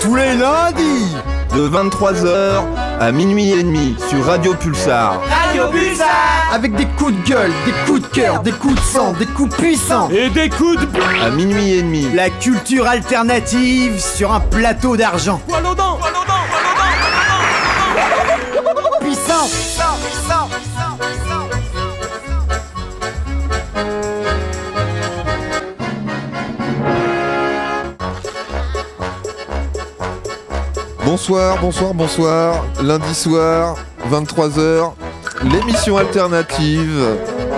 Tous les lundis De 23h à minuit et demi sur Radio Pulsar. Radio Pulsar Avec des coups de gueule, des coups de cœur, des coups de sang, des coups puissants Et des coups de... À minuit et demi. La culture alternative sur un plateau d'argent Bonsoir, bonsoir, bonsoir. Lundi soir, 23h, l'émission alternative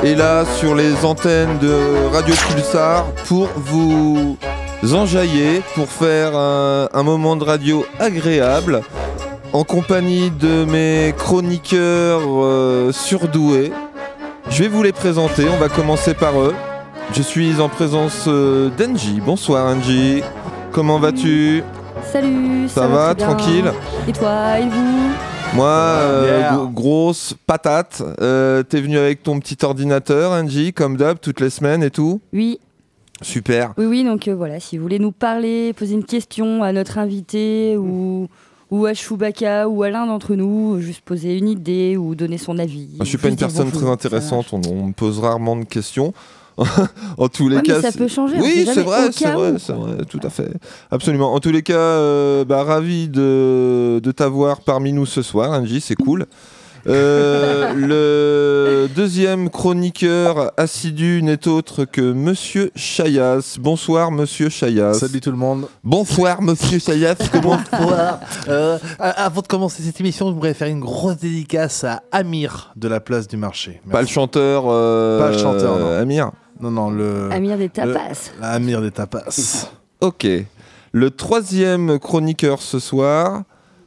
est là sur les antennes de Radio Pulsar pour vous enjailler, pour faire un, moment de radio agréable en compagnie de mes chroniqueurs euh, surdoués. Je vais vous les présenter, on va commencer par eux. Je suis en présence euh, d'Engie. Bonsoir Angie. Comment vas-tu? Salut, Ça ça, va, tranquille Et toi, et vous Moi, euh, Yeah. grosse patate. Euh, T'es venu avec ton petit ordinateur, Angie, comme d'hab, toutes les semaines et tout Oui, Super. oui, oui. Donc euh, voilà, si vous voulez nous parler, poser une question à notre invité ou, ou à Chewbacca ou à l'un d'entre nous, juste poser une idée ou donner son avis. Je suis ou pas une personne bonjour, très intéressante, on, on me pose rarement de questions. en tous les Ouais, mais cas, ça peut changer, Oui, c'est vrai, c'est cas vrai, tout à fait, absolument. En tous les cas, euh, bah, ravi de, de t'avoir parmi nous ce soir, Angie, c'est cool. Euh, le deuxième chroniqueur assidu n'est autre que Monsieur Chayas. Bonsoir, Monsieur Chayas. Salut tout le monde. Bonsoir, Monsieur Chayas. Comment Bonsoir. Euh, avant de commencer cette émission, je voudrais faire une grosse dédicace à Amir de la place du marché. Pas le chanteur. euh, Pas le chanteur, non. Amir. Non, non, le. Amir des tapas. la Amir des tapas. Ok. Le troisième chroniqueur ce soir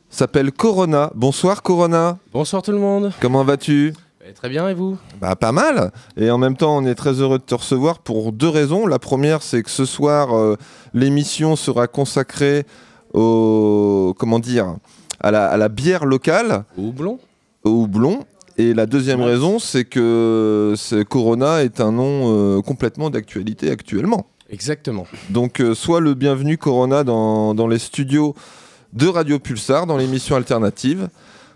s'appelle Corona. Bonsoir Corona. Bonsoir tout le monde. Comment vas-tu? Eh, Très bien, et vous? Bah pas mal. Et en même temps, on est très heureux de te recevoir pour deux raisons. La première, c'est que ce soir, euh, l'émission sera consacrée au comment dire à la, à la bière locale, Houblon au houblon. Et la deuxième Ouais. raison, c'est que Corona est un nom euh, complètement d'actualité actuellement. Exactement. Donc, euh, sois le bienvenu, Corona, dans, dans les studios de Radio Pulsar, dans l'émission alternative.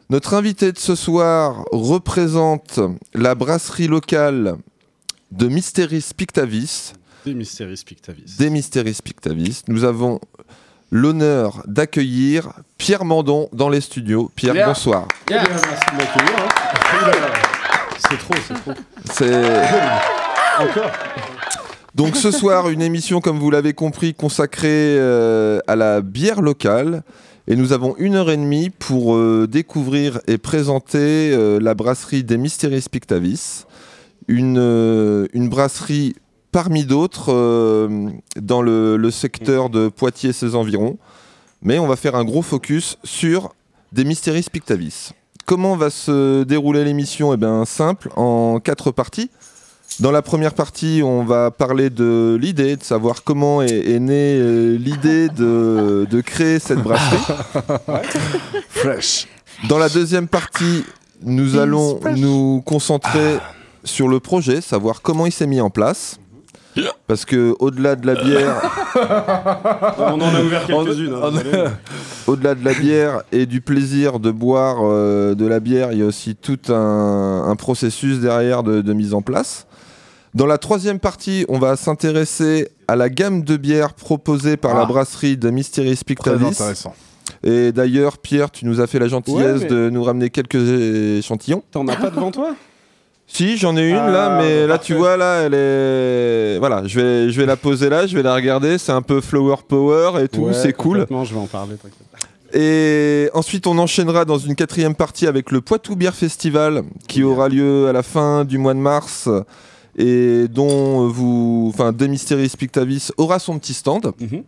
Notre invité de ce soir représente la brasserie locale de Mysteris Pictavis, Des Mystéries Pictavis. des Mysteris Pictavis. Nous avons l'honneur d'accueillir Pierre Mandon dans les studios. Pierre, bonsoir. Bien, merci de m'accueillir. hein. C'est trop, c'est trop. C'est... Encore Donc ce soir, une émission, comme vous l'avez compris, consacrée euh, à la bière locale. Et nous avons une heure et demie pour euh, découvrir et présenter euh, la brasserie des Mysteries Pictavis. Une, euh, une brasserie parmi d'autres euh, dans le, le secteur de Poitiers et ses environs. Mais on va faire un gros focus sur des Mysteries Pictavis. Comment va se dérouler l'émission? Eh bien simple, en quatre parties. Dans la première partie, on va parler de l'idée, de savoir comment est, est née euh, l'idée de, de créer cette brasserie. Fresh. Dans la deuxième partie, nous allons nous concentrer sur le projet, savoir comment il s'est mis en place. Parce que au-delà de la bière, On en a ouvert quelques-unes. hein, au-delà de la bière et du plaisir de boire euh, de la bière, il y a aussi tout un, un processus derrière de, de mise en place. Dans la troisième partie, on va s'intéresser à la gamme de bières proposée par la Ah. brasserie de Mystery Très intéressant. Et d'ailleurs, Pierre, tu nous as fait la gentillesse Ouais, mais- de nous ramener quelques échantillons. T'en as pas devant toi? Si, j'en ai une Ah, là, mais bah, là parfait. tu vois là, elle est voilà, je vais je vais la poser là, je vais la regarder, c'est un peu flower power et tout, Ouais, c'est cool. Je vais en parler. Et ensuite, on enchaînera dans une quatrième partie avec le Poitou Bière Festival qui aura lieu à la fin du mois de mars et dont vous, enfin, Demystery Spictavis aura son petit stand. Mhm.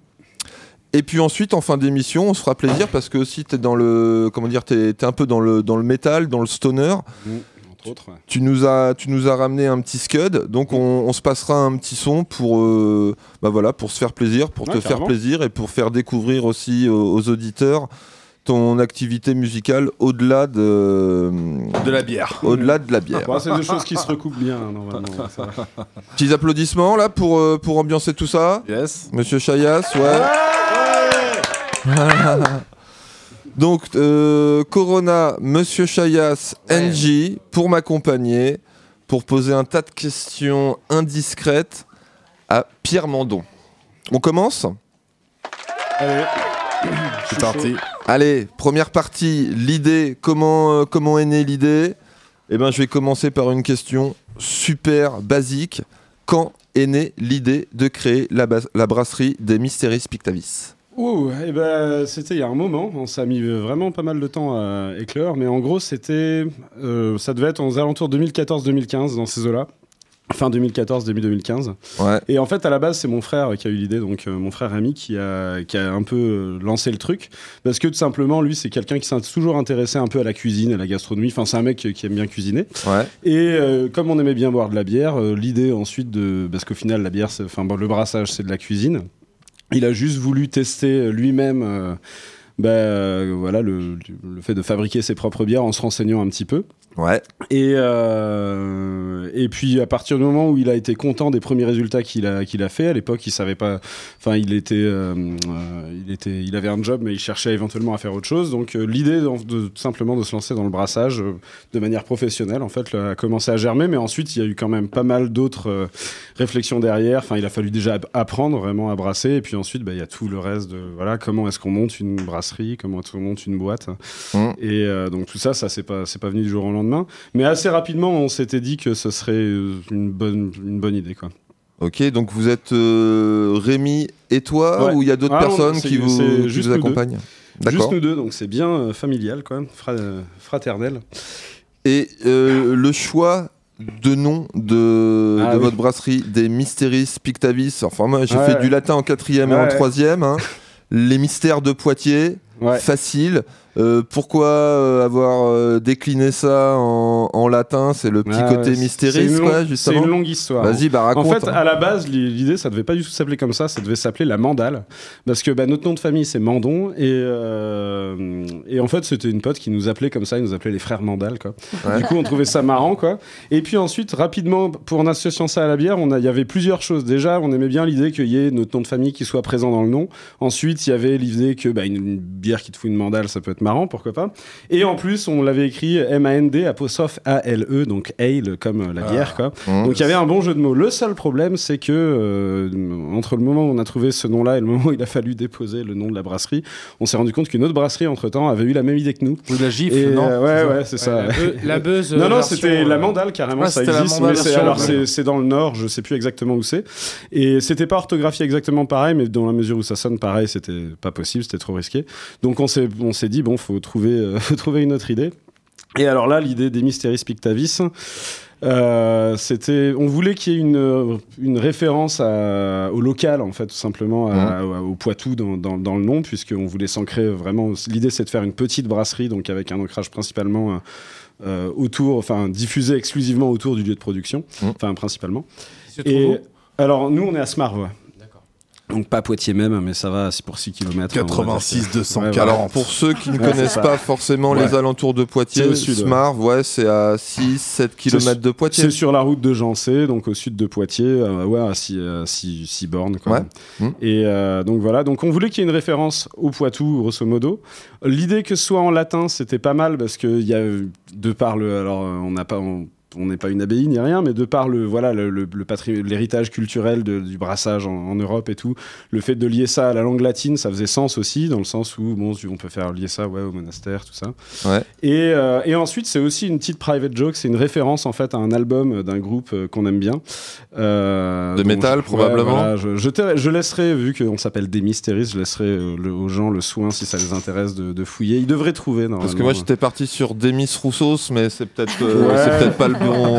Et puis ensuite, en fin d'émission, on se fera plaisir parce que aussi t'es dans le, comment dire, t'es t'es un peu dans le dans le métal, dans le stoner. Mhm. Autres, ouais. Tu nous as, tu nous as ramené un petit scud, donc on, on se passera un petit son pour, euh, bah voilà, pour se faire plaisir, pour Ouais, te faire plaisir et pour faire découvrir aussi aux, aux auditeurs ton activité musicale au-delà de, De la bière. au-delà de la bière. Bon, c'est deux choses qui se recoupent bien, hein, normalement. va. Petits applaudissements là pour, euh, pour ambiancer tout ça. Yes. Monsieur Chayas, ouais. Donc, euh, Corona, Monsieur Chayas, Ouais. NJ, pour m'accompagner, pour poser un tas de questions indiscrètes à Pierre Mandon. On commence? Allez, C'est parti. Allez, première partie, l'idée, comment, euh, comment est née l'idée? Eh ben, je vais commencer par une question super basique. Quand est née l'idée de créer la brasserie des Mysteries Pictavis Ouh, eh ben, c'était il y a un moment. On s'est mis vraiment pas mal de temps à éclore, mais en gros, c'était, euh, ça devait être aux alentours 2014-2015 dans ces eaux-là. Fin 2014, début 2015. Ouais. Et en fait, à la base, c'est mon frère qui a eu l'idée, donc euh, mon frère Ami qui a, qui a un peu euh, lancé le truc. Parce que tout simplement, lui, c'est quelqu'un qui s'est toujours intéressé un peu à la cuisine, à la gastronomie. Enfin, c'est un mec qui aime bien cuisiner. Ouais. Et euh, comme on aimait bien boire de la bière, l'idée ensuite de. Parce qu'au final, la bière, enfin, bon, le brassage, c'est de la cuisine. Il a juste voulu tester lui-même. euh, bah, euh, voilà le, le fait de fabriquer ses propres bières en se renseignant un petit peu. Ouais. Et, euh, et puis à partir du moment où il a été content des premiers résultats qu'il a, qu'il a fait, à l'époque il savait pas, enfin il était, euh, euh, il était, il avait un job mais il cherchait éventuellement à faire autre chose. Donc euh, l'idée de, simplement de se lancer dans le brassage de manière professionnelle en fait là, a commencé à germer, mais ensuite il y a eu quand même pas mal d'autres réflexions derrière. Enfin il a fallu déjà app- apprendre vraiment à brasser et puis ensuite bah, il y a tout le reste de voilà comment est-ce qu'on monte une brasserie, comment est-ce qu'on monte une boîte. Mm. Et donc tout ça, ça c'est pas, c'est pas venu du jour au lendemain. Mais assez rapidement, on s'était dit que ce serait euh, une bonne, une bonne idée. Quoi. Ok, donc vous êtes euh, Rémi et toi Ouais. ou il y a d'autres Ah personnes qui vous, qui juste vous accompagnent? Juste nous deux, donc c'est bien euh, familial, quoi, fra- euh, fraternel. Et euh, le choix de nom de, Ah de oui. votre brasserie, des Mysteries Pictavis. Enfin, moi, j'ai Ouais, fait ouais. du latin en quatrième et en troisième. hein. Les mystères de Poitiers, facile. Euh, pourquoi euh, avoir euh, décliné ça en, en latin? C'est le petit Ah côté ouais, une quoi, longue- C'est justement. une longue histoire. Vas-y, bah En raconte. fait, à la base, l'i- l'idée, ça devait pas du tout s'appeler comme ça, ça devait s'appeler la Mandale. Parce que bah, notre nom de famille, c'est Mandon. Et, et en fait, c'était une pote qui nous appelait comme ça, il nous appelait les frères Mandal. Quoi. Ouais. Du coup, on trouvait ça marrant. Quoi. Et puis ensuite, rapidement, pour en associant ça à la bière, il y avait plusieurs choses. Déjà, on aimait bien l'idée qu'il y ait notre nom de famille qui soit présent dans le nom. Ensuite, il y avait l'idée que bah, une, une bière qui te fout une Mandale, ça peut être marrant, pourquoi pas. Et en plus, on l'avait écrit M-A-N-D, apostrophe A-L-E, donc ale comme euh, la bière. Quoi. Mmh. Donc il y avait un bon jeu de mots. Le seul problème, c'est que euh, entre le moment où on a trouvé ce nom-là et le moment où il a fallu déposer le nom de la brasserie, on s'est rendu compte qu'une autre brasserie entre-temps avait eu la même idée que nous. Ou de la gifle, Et, non euh, ouais, ouais, c'est ça. Ouais, la, buzz. Non, non, c'était la mandale carrément, Ah, ça existe, mais version, alors ouais. c'est, c'est dans le nord, je sais plus exactement où c'est. Et c'était pas orthographié exactement pareil, mais dans la mesure où ça sonne pareil, c'était pas possible, c'était trop risqué. Donc on s'est, on s'est dit, bon, faut trouver, euh, faut trouver une autre idée. Et alors là, l'idée des Mysteries Pictavis, euh, c'était, on voulait qu'il y ait une, une référence à- au local, en fait, tout simplement, à- au Poitou dans, dans- dans le nom, puisqu'on voulait s'ancrer vraiment. L'idée, c'est de faire une petite brasserie, donc avec un ancrage principalement euh, euh, autour, enfin, diffusé exclusivement autour du lieu de production, Mmh. enfin, principalement. Et alors, nous, on est à Smarve. D'accord. Donc, pas Poitiers même, mais ça va, c'est pour 6 km. 86 200 Ouais, Alors, pour ceux qui ne Ouais, connaissent pas forcément Ouais. les alentours de Poitiers, sud, ouais. C'est à 6-7 km de Poitiers. C'est sur la route de Jancé, donc au sud de Poitiers, euh, ouais, à 6 bornes. Quoi. Ouais. Mmh. Et euh, donc voilà, donc on voulait qu'il y ait une référence au Poitou, grosso modo. L'idée que ce soit en latin, c'était pas mal parce que il y a de par le, alors euh, on n'a pas, on on n'est pas une abbaye ni rien, mais de par le voilà le, le- l'héritage culturel de- du brassage en, en Europe et tout, le fait de lier ça à la langue latine, ça faisait sens aussi, dans le sens où bon, on peut faire lier ça ouais, au monastère, tout ça. Ouais. Et, euh, et ensuite, c'est aussi une petite private joke, c'est une référence en fait à un album d'un groupe euh, qu'on aime bien. Euh, De métal, je- probablement. voilà, je, je, je laisserai, vu qu'on s'appelle des Mysteries, je laisserai euh, le- aux gens le soin, si ça les intéresse, de, de fouiller. Ils devraient trouver. Parce que moi j'étais parti sur Demis Roussos, mais c'est peut-être Ouais. peut-être pas le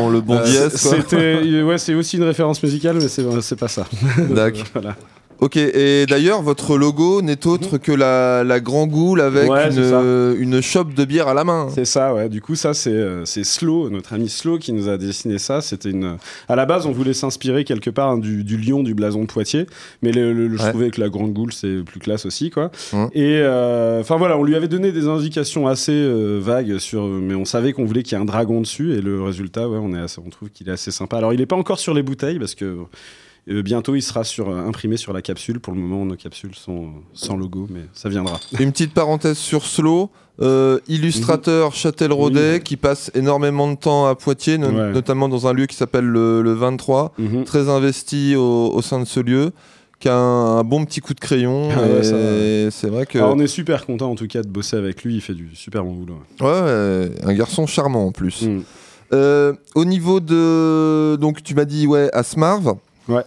le bon Euh, dièse. quoi. C'était, ouais, c'est aussi une référence musicale, mais c'est, c'est pas ça. D'accord. voilà. Ok, et d'ailleurs, votre logo n'est autre que la, la Grand Goule avec Ouais, une, une chope de bière à la main. C'est ça, ouais. Du coup, ça, c'est euh, Slow, notre ami Slow, qui nous a dessiné ça. C'était une. À la base, on voulait s'inspirer quelque part hein, du, du lion du blason de Poitiers, mais le, le- le- je trouvais que la grande goule c'est plus classe aussi, quoi. Hum. Et euh, enfin voilà, on lui avait donné des indications assez euh, vagues sur, mais on savait qu'on voulait qu'il y ait un dragon dessus, et le résultat, ouais, on est assez- on trouve qu'il est assez sympa. Alors, il est pas encore sur les bouteilles parce que. Euh, bientôt, il sera sur, euh, imprimé sur la capsule. Pour le moment, nos capsules sont euh, sans logo, mais ça viendra. Une petite parenthèse sur Slow. euh, illustrateur Châtelleraudais Oui. qui passe énormément de temps à Poitiers, no- Ouais. notamment dans un lieu qui s'appelle le, le 23, Mhm. très investi au, au sein de ce lieu, qui a un, un bon petit coup de crayon. Ah ouais, c'est vrai que Alors, on est super content en tout cas de bosser avec lui. Il fait du super bon boulot. ouais, ouais, un garçon charmant en plus. Mm. Au niveau de donc tu m'as dit ouais à Smarv. Ouais.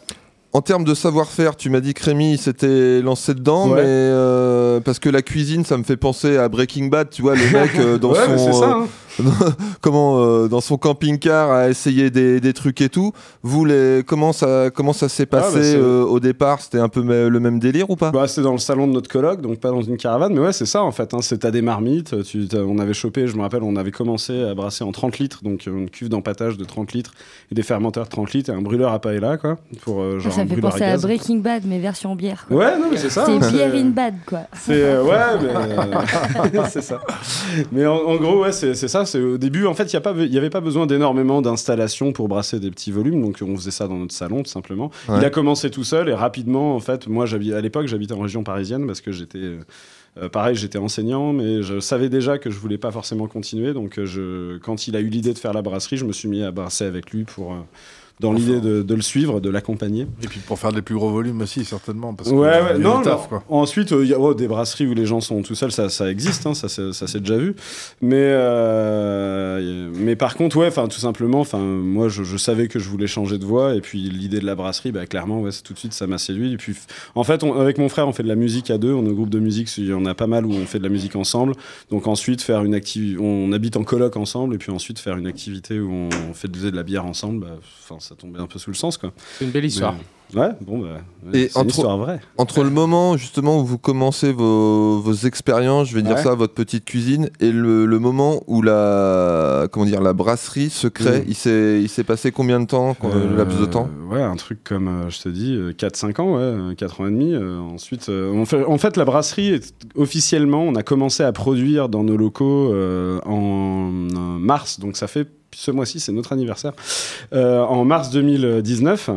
En termes de savoir-faire, tu m'as dit que Rémi s'était lancé dedans, Ouais. mais euh, parce que la cuisine, ça me fait penser à Breaking Bad, tu vois, le mec euh, dans Ouais, son c'est ça. hein. comment euh, dans son camping-car à essayer des, des trucs et tout. Vous les comment ça comment ça s'est passé Ah, bah, c'est- euh, au départ? C'était un peu le même délire ou pas? Bah, c'était dans le salon de notre coloc, donc pas dans une caravane, mais ouais, c'est ça en fait. Hein, c'est t'as des marmites. Tu, on avait chopé, je me rappelle, on avait commencé à brasser en 30 litres, donc euh, une cuve d'empattage de 30 litres et des fermenteurs de 30 litres et un brûleur à paella, quoi. Pour, euh, genre ça un me fait penser à gaz. Breaking Bad, mais version bière. quoi. Ouais, non, mais c'est ça. C'est hein, beer in bad, quoi. C'est euh, ouais, mais euh, c'est ça. Mais en, en gros, ouais, c'est c'est ça. C'est au début, en fait, il y a pas, il y avait pas besoin d'énormément d'installations pour brasser des petits volumes, donc on faisait ça dans notre salon tout simplement. Ouais. Il a commencé tout seul et rapidement, en fait, moi, à l'époque, j'habitais en région parisienne parce que j'étais euh, euh, pareil, j'étais enseignant, mais je savais déjà que je voulais pas forcément continuer. Donc, euh, je, quand il a eu l'idée de faire la brasserie, je me suis mis à brasser avec lui pour, euh, dans l'idée de, de le suivre, de l'accompagner. Et puis pour faire des plus gros volumes aussi, certainement. Parce Ouais, que, ouais, euh, a non, taf, quoi. Ensuite, il y a oh, des brasseries où les gens sont tout seuls, ça, ça existe, hein, ça, ça s'est déjà vu. Mais, euh, mais par contre, ouais, enfin, tout simplement, enfin, moi, je, je savais que je voulais changer de voie, et puis l'idée de la brasserie, bah, clairement, ouais, tout de suite, ça m'a séduit. Et puis, en fait, on- avec mon frère, on fait de la musique à deux, on est au groupe de musique, il y en a pas mal où on fait de la musique ensemble. Donc ensuite, faire une activité, on habite en coloc ensemble, et puis ensuite faire une activité où on fait de la bière ensemble, bah, ça tombait un peu sous le sens, quoi. C'est une belle histoire. Mais- Ouais, bon, bah, Et c'est une entre- histoire vraie. Entre le moment justement où vous commencez vos, vos expériences, je vais dire Ouais. ça, votre petite cuisine, et le, le moment où la comment dire la brasserie se crée, Mm. il s'est il s'est passé combien de temps, le laps de temps? Euh, Ouais, un truc comme, euh, je te dis, 4-5 ans, ouais, euh, 4 ans et demi. euh, ensuite, euh, on fait, en fait, la brasserie, est- officiellement, on a commencé à produire dans nos locaux euh, en euh, mars, donc ça fait ce mois-ci, c'est notre anniversaire, euh, en mars 2019.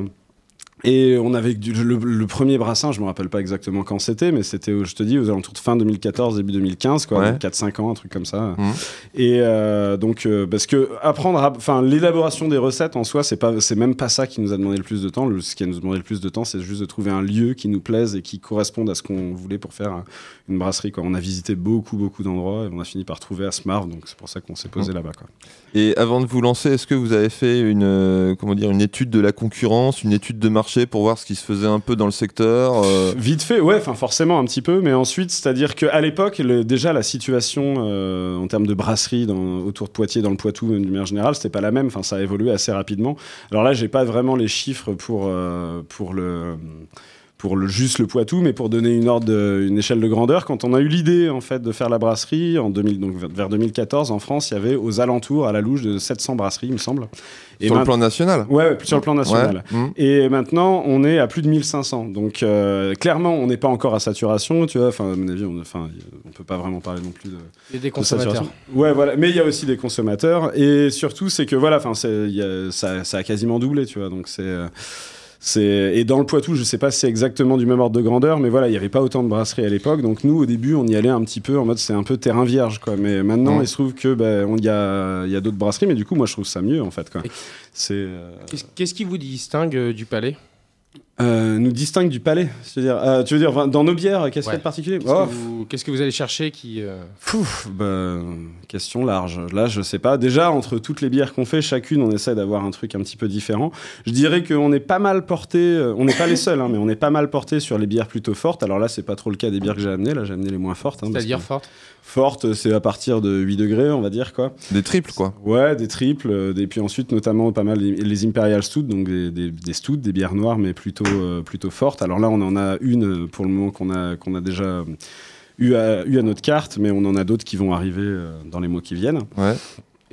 Et on avait du- le, le premier brassin, je me rappelle pas exactement quand c'était, mais c'était, je te dis, aux alentours de fin 2014, début 2015, quoi, Ouais. donc 4-5 ans, un truc comme ça. Mhm. Et euh, donc, euh, parce que apprendre, enfin, l'élaboration des recettes en soi, c'est pas, c'est même pas ça qui nous a demandé le plus de temps. Le, ce qui nous a demandé le plus de temps, c'est juste de trouver un lieu qui nous plaise et qui corresponde à ce qu'on voulait pour faire un- une brasserie. Quoi. On a visité beaucoup, beaucoup d'endroits et on a fini par trouver à Smarv, donc c'est pour ça qu'on s'est posé Mhm. là-bas. Quoi. Et avant de vous lancer, est-ce que vous avez fait une euh, comment dire une étude de la concurrence, une étude de marché pour voir ce qui se faisait un peu dans le secteur euh, Vite fait, ouais, enfin forcément un petit peu, mais ensuite, c'est-à-dire qu'à l'époque, déjà la situation euh, en termes de brasserie autour de Poitiers, dans le Poitou, d'une manière générale, c'était pas la même. Enfin, ça a évolué assez rapidement. Alors là, j'ai pas vraiment les chiffres pour pour le pour le, juste le Poitou, mais pour donner une ordre, de- une échelle de grandeur, quand on a eu l'idée en fait de faire la brasserie en 2000, donc vers 2014 en France, il y avait aux alentours à la louche de 700 brasseries, il me semble. Et sur le plan national? Ouais, ouais, sur le plan national. Ouais. Mm. Et maintenant, on est à plus de 1500. Donc, euh, clairement, on n'est pas encore à saturation, tu vois. Enfin, à mon avis, on, enfin, on peut pas vraiment parler non plus de, Et des de consommateurs. saturation. Ouais, voilà. Mais il y a aussi des consommateurs. Et surtout, c'est que, voilà, enfin, il y a- ça, ça a quasiment doublé, tu vois. Donc, c'est. euh, c'est- Et dans le Poitou, je sais pas si c'est exactement du même ordre de grandeur, mais voilà, il n'y avait pas autant de brasseries à l'époque. Donc nous, au début, on y allait un petit peu en mode c'est un peu terrain vierge, quoi. Mais maintenant, il se trouve que ben, on y a, il y a d'autres brasseries, mais du coup, moi, je trouve ça mieux, en fait, euh, Qu'est-ce- Qu'est-ce qui vous distingue euh, du palais? Euh, nous distingue du palais. C'est-à-dire, euh, tu veux dire, dans nos bières, qu'est-ce qu'il y a de particulier Qu'est-ce Oh, que vous- Qu'est-ce que vous allez chercher qui euh, Pouf, bah, question large. Là, je sais pas. Déjà, entre toutes les bières qu'on fait, chacune, on essaie d'avoir un truc un petit peu différent. Je dirais qu'on est pas mal porté, euh, on n'est pas les seuls, hein, mais on est pas mal porté sur les bières plutôt fortes. Alors là, c'est pas trop le cas des bières que j'ai amenées. Là, j'ai amené les moins fortes. hein, C'est-à-dire que forte Fortes, c'est à partir de 8 degrés, on va dire, quoi. Des triples quoi. Ouais, des triples, euh, et puis ensuite notamment pas mal les, les Imperial Stout, donc des, des, des stouts, des bières noires, mais plutôt, euh, plutôt fortes. Alors là, on en a une euh, pour le moment qu'on a, qu'on a déjà euh, eu à, eu à notre carte, mais on en a d'autres qui vont arriver euh, dans les mois qui viennent. Ouais.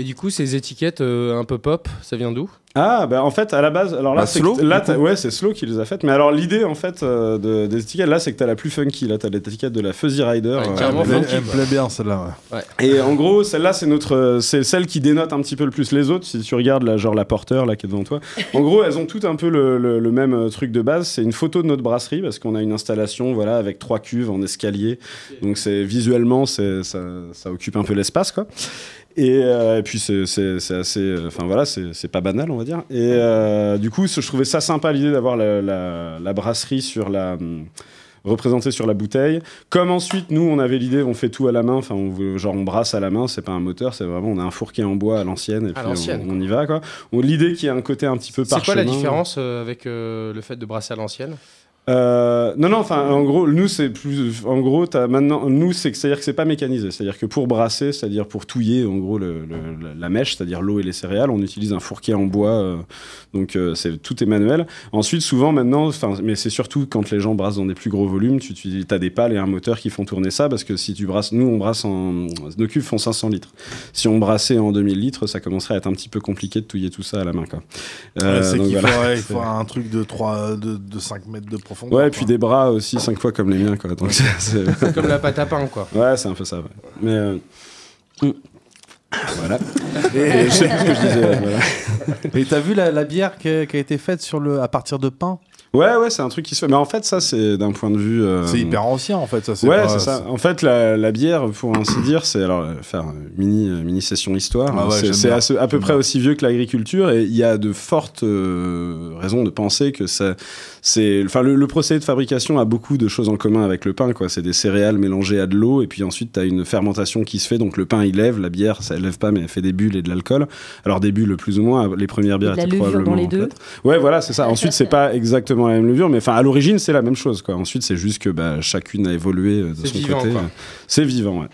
Et du coup, ces étiquettes euh, un peu pop, ça vient d'où? Ah, bah en fait, à la base, alors là, Bah, c'est là, ouais, c'est Slow qui les a faites. Mais alors, l'idée, en fait, euh, de- des étiquettes, là, c'est que t'as la plus funky. Là, t'as l'étiquette de la Fuzzy Rider. Ouais, euh, carrément Elle, me- funky, plaît bien celle-là. ouais. Et en gros, celle-là, c'est notre, euh, c'est celle qui dénote un petit peu le plus les autres. Si tu regardes là, genre la porteur là qui est devant toi. En gros, elles ont toutes un peu le, le- le même euh, truc de base. C'est une photo de notre brasserie parce qu'on a une installation, voilà, avec trois cuves en escalier. Donc c'est visuellement, c'est ça, ça occupe un peu l'espace, quoi. Et, euh, et puis c'est assez, euh, enfin voilà, c'est pas banal, on va dire. Et euh, du coup, je trouvais ça sympa l'idée d'avoir la, la- la brasserie sur la hum, représentée sur la bouteille. Comme ensuite, nous, on avait l'idée, on fait tout à la main, enfin, genre on brasse à la main, c'est pas un moteur, c'est vraiment, on a un fourquet en bois à l'ancienne, et À puis l'ancienne, on, on y va, quoi. L'idée qui a un côté un petit peu C'est quoi la différence euh, avec le fait de brasser à l'ancienne? Euh, non, non, enfin, en gros, nous, c'est plus. En gros, as maintenant, nous, c'est c'est-à-dire que c'est pas mécanisé. C'est-à-dire que pour brasser, c'est-à-dire pour touiller, en gros, le- le- la- mèche, c'est-à-dire l'eau et les céréales, on utilise un fourquet en bois. euh, donc, euh, c'est tout est manuel. Ensuite, souvent, maintenant, enfin, mais c'est surtout quand les gens brassent dans des plus gros volumes, tu, tu as des pales et un moteur qui font tourner ça, parce que si tu brasses, nous, on brasse en. Nos cuves font 500 litres. Si on brassait en 2000 litres, ça commencerait à être un petit peu compliqué de touiller tout ça à la main, quoi. C'est qu'il voilà. faut, ouais, il faut un truc de, 3, de, de 5 mètres de profondeur. Ouais, et quoi. puis des bras aussi, cinq fois comme les miens, quoi. Donc, c'est- c'est. C'est comme la pâte à pain, quoi. Ouais, c'est un peu ça. ouais. Mais. euh, mm. Voilà. Et je sais plus ce que je disais. ouais, voilà. Et t'as vu la, la bière qui a, qui a été faite sur le, à partir de pain? Ouais, ouais, c'est un truc qui se fait. Mais en fait, ça, c'est d'un point de vue. euh, C'est hyper ancien en fait. Ça, Ouais, pas- c'est ça. En fait, la, la bière, pour ainsi dire, c'est alors euh, faire une mini euh, mini session histoire. Ah ouais, c'est c'est à, ce- à peu J'aime près bien. aussi vieux que l'agriculture et il y a de fortes euh, raisons de penser que ça, c'est, enfin, le, le procédé de fabrication a beaucoup de choses en commun avec le pain. Quoi, c'est des céréales mélangées à de l'eau et puis ensuite tu as une fermentation qui se fait. Donc le pain il lève, la bière ça lève pas mais elle fait des bulles et de l'alcool. Alors des bulles plus ou moins. Les premières bières étaient levure dans probablement les deux. Ouais, voilà, c'est ça. Ensuite, c'est pas exactement la même levure, mais enfin, à l'origine, c'est la même chose, quoi. Ensuite, c'est juste que bah, chacune a évolué euh, de son vivant, côté. C'est vivant, ouais.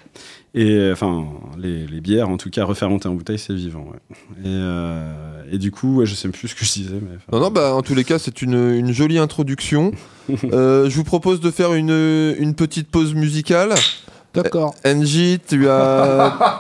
Et euh, enfin, les, les bières, en tout cas, refermentées en bouteille, c'est vivant, ouais. Et, euh, et du coup, ouais, je sais plus ce que je disais, mais. Non, non, bah, en tous les cas, c'est une, une jolie introduction. Euh, je vous propose de faire une, une petite pause musicale. D'accord. NJ, tu as,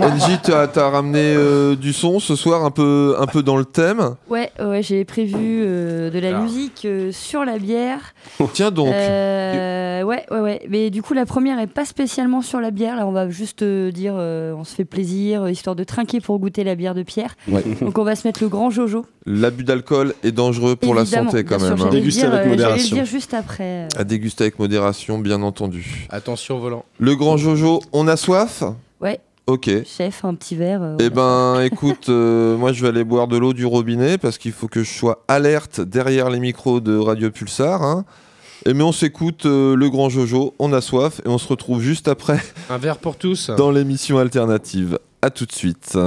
NJ, tu as, t'as ramené euh, du son ce soir, un peu, un peu dans le thème. Ouais, ouais, j'ai prévu euh, de la Ah. musique euh, sur la bière. Tiens donc, Euh, ouais, ouais, ouais. Mais du coup, la première est pas spécialement sur la bière. Là, on va juste euh, dire, euh, on se fait plaisir, histoire de trinquer pour goûter la bière de Pierre. Ouais. Donc, on va se mettre le grand Jojo. l'abus d'alcool est dangereux pour Évidemment, la santé quand bien sûr, même. hein. Déguster dire, avec euh, modération. le dire juste après. euh. À déguster avec modération, bien entendu. Attention au volant. Le grand Jojo, on a soif? Ouais, Ok. chef, un petit verre. euh, Eh ben, écoute, euh, moi je vais aller boire de l'eau du robinet parce qu'il faut que je sois alerte derrière les micros de Radio Pulsar. hein. Et mais on s'écoute euh, le grand Jojo, on a soif et on se retrouve juste après Un verre pour tous. dans l'émission alternative. À tout de suite.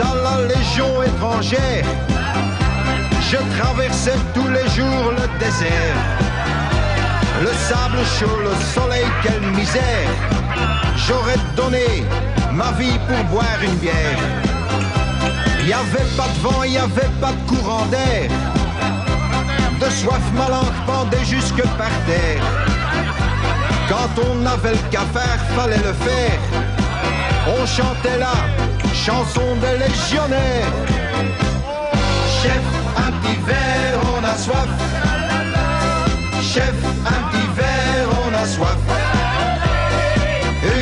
À la Légion étrangère, je traversais tous les jours le désert. Le sable chaud, le soleil, quelle misère. J'aurais donné ma vie pour boire une bière. Il n'y avait pas de vent, il n'y avait pas de courant d'air. De soif, ma pendait jusque par terre. Quand on avait le cafard, fallait le faire. On chantait la chanson des légionnaires. Chef, un petit verre, on a soif. Chef, un petit verre, on a soif.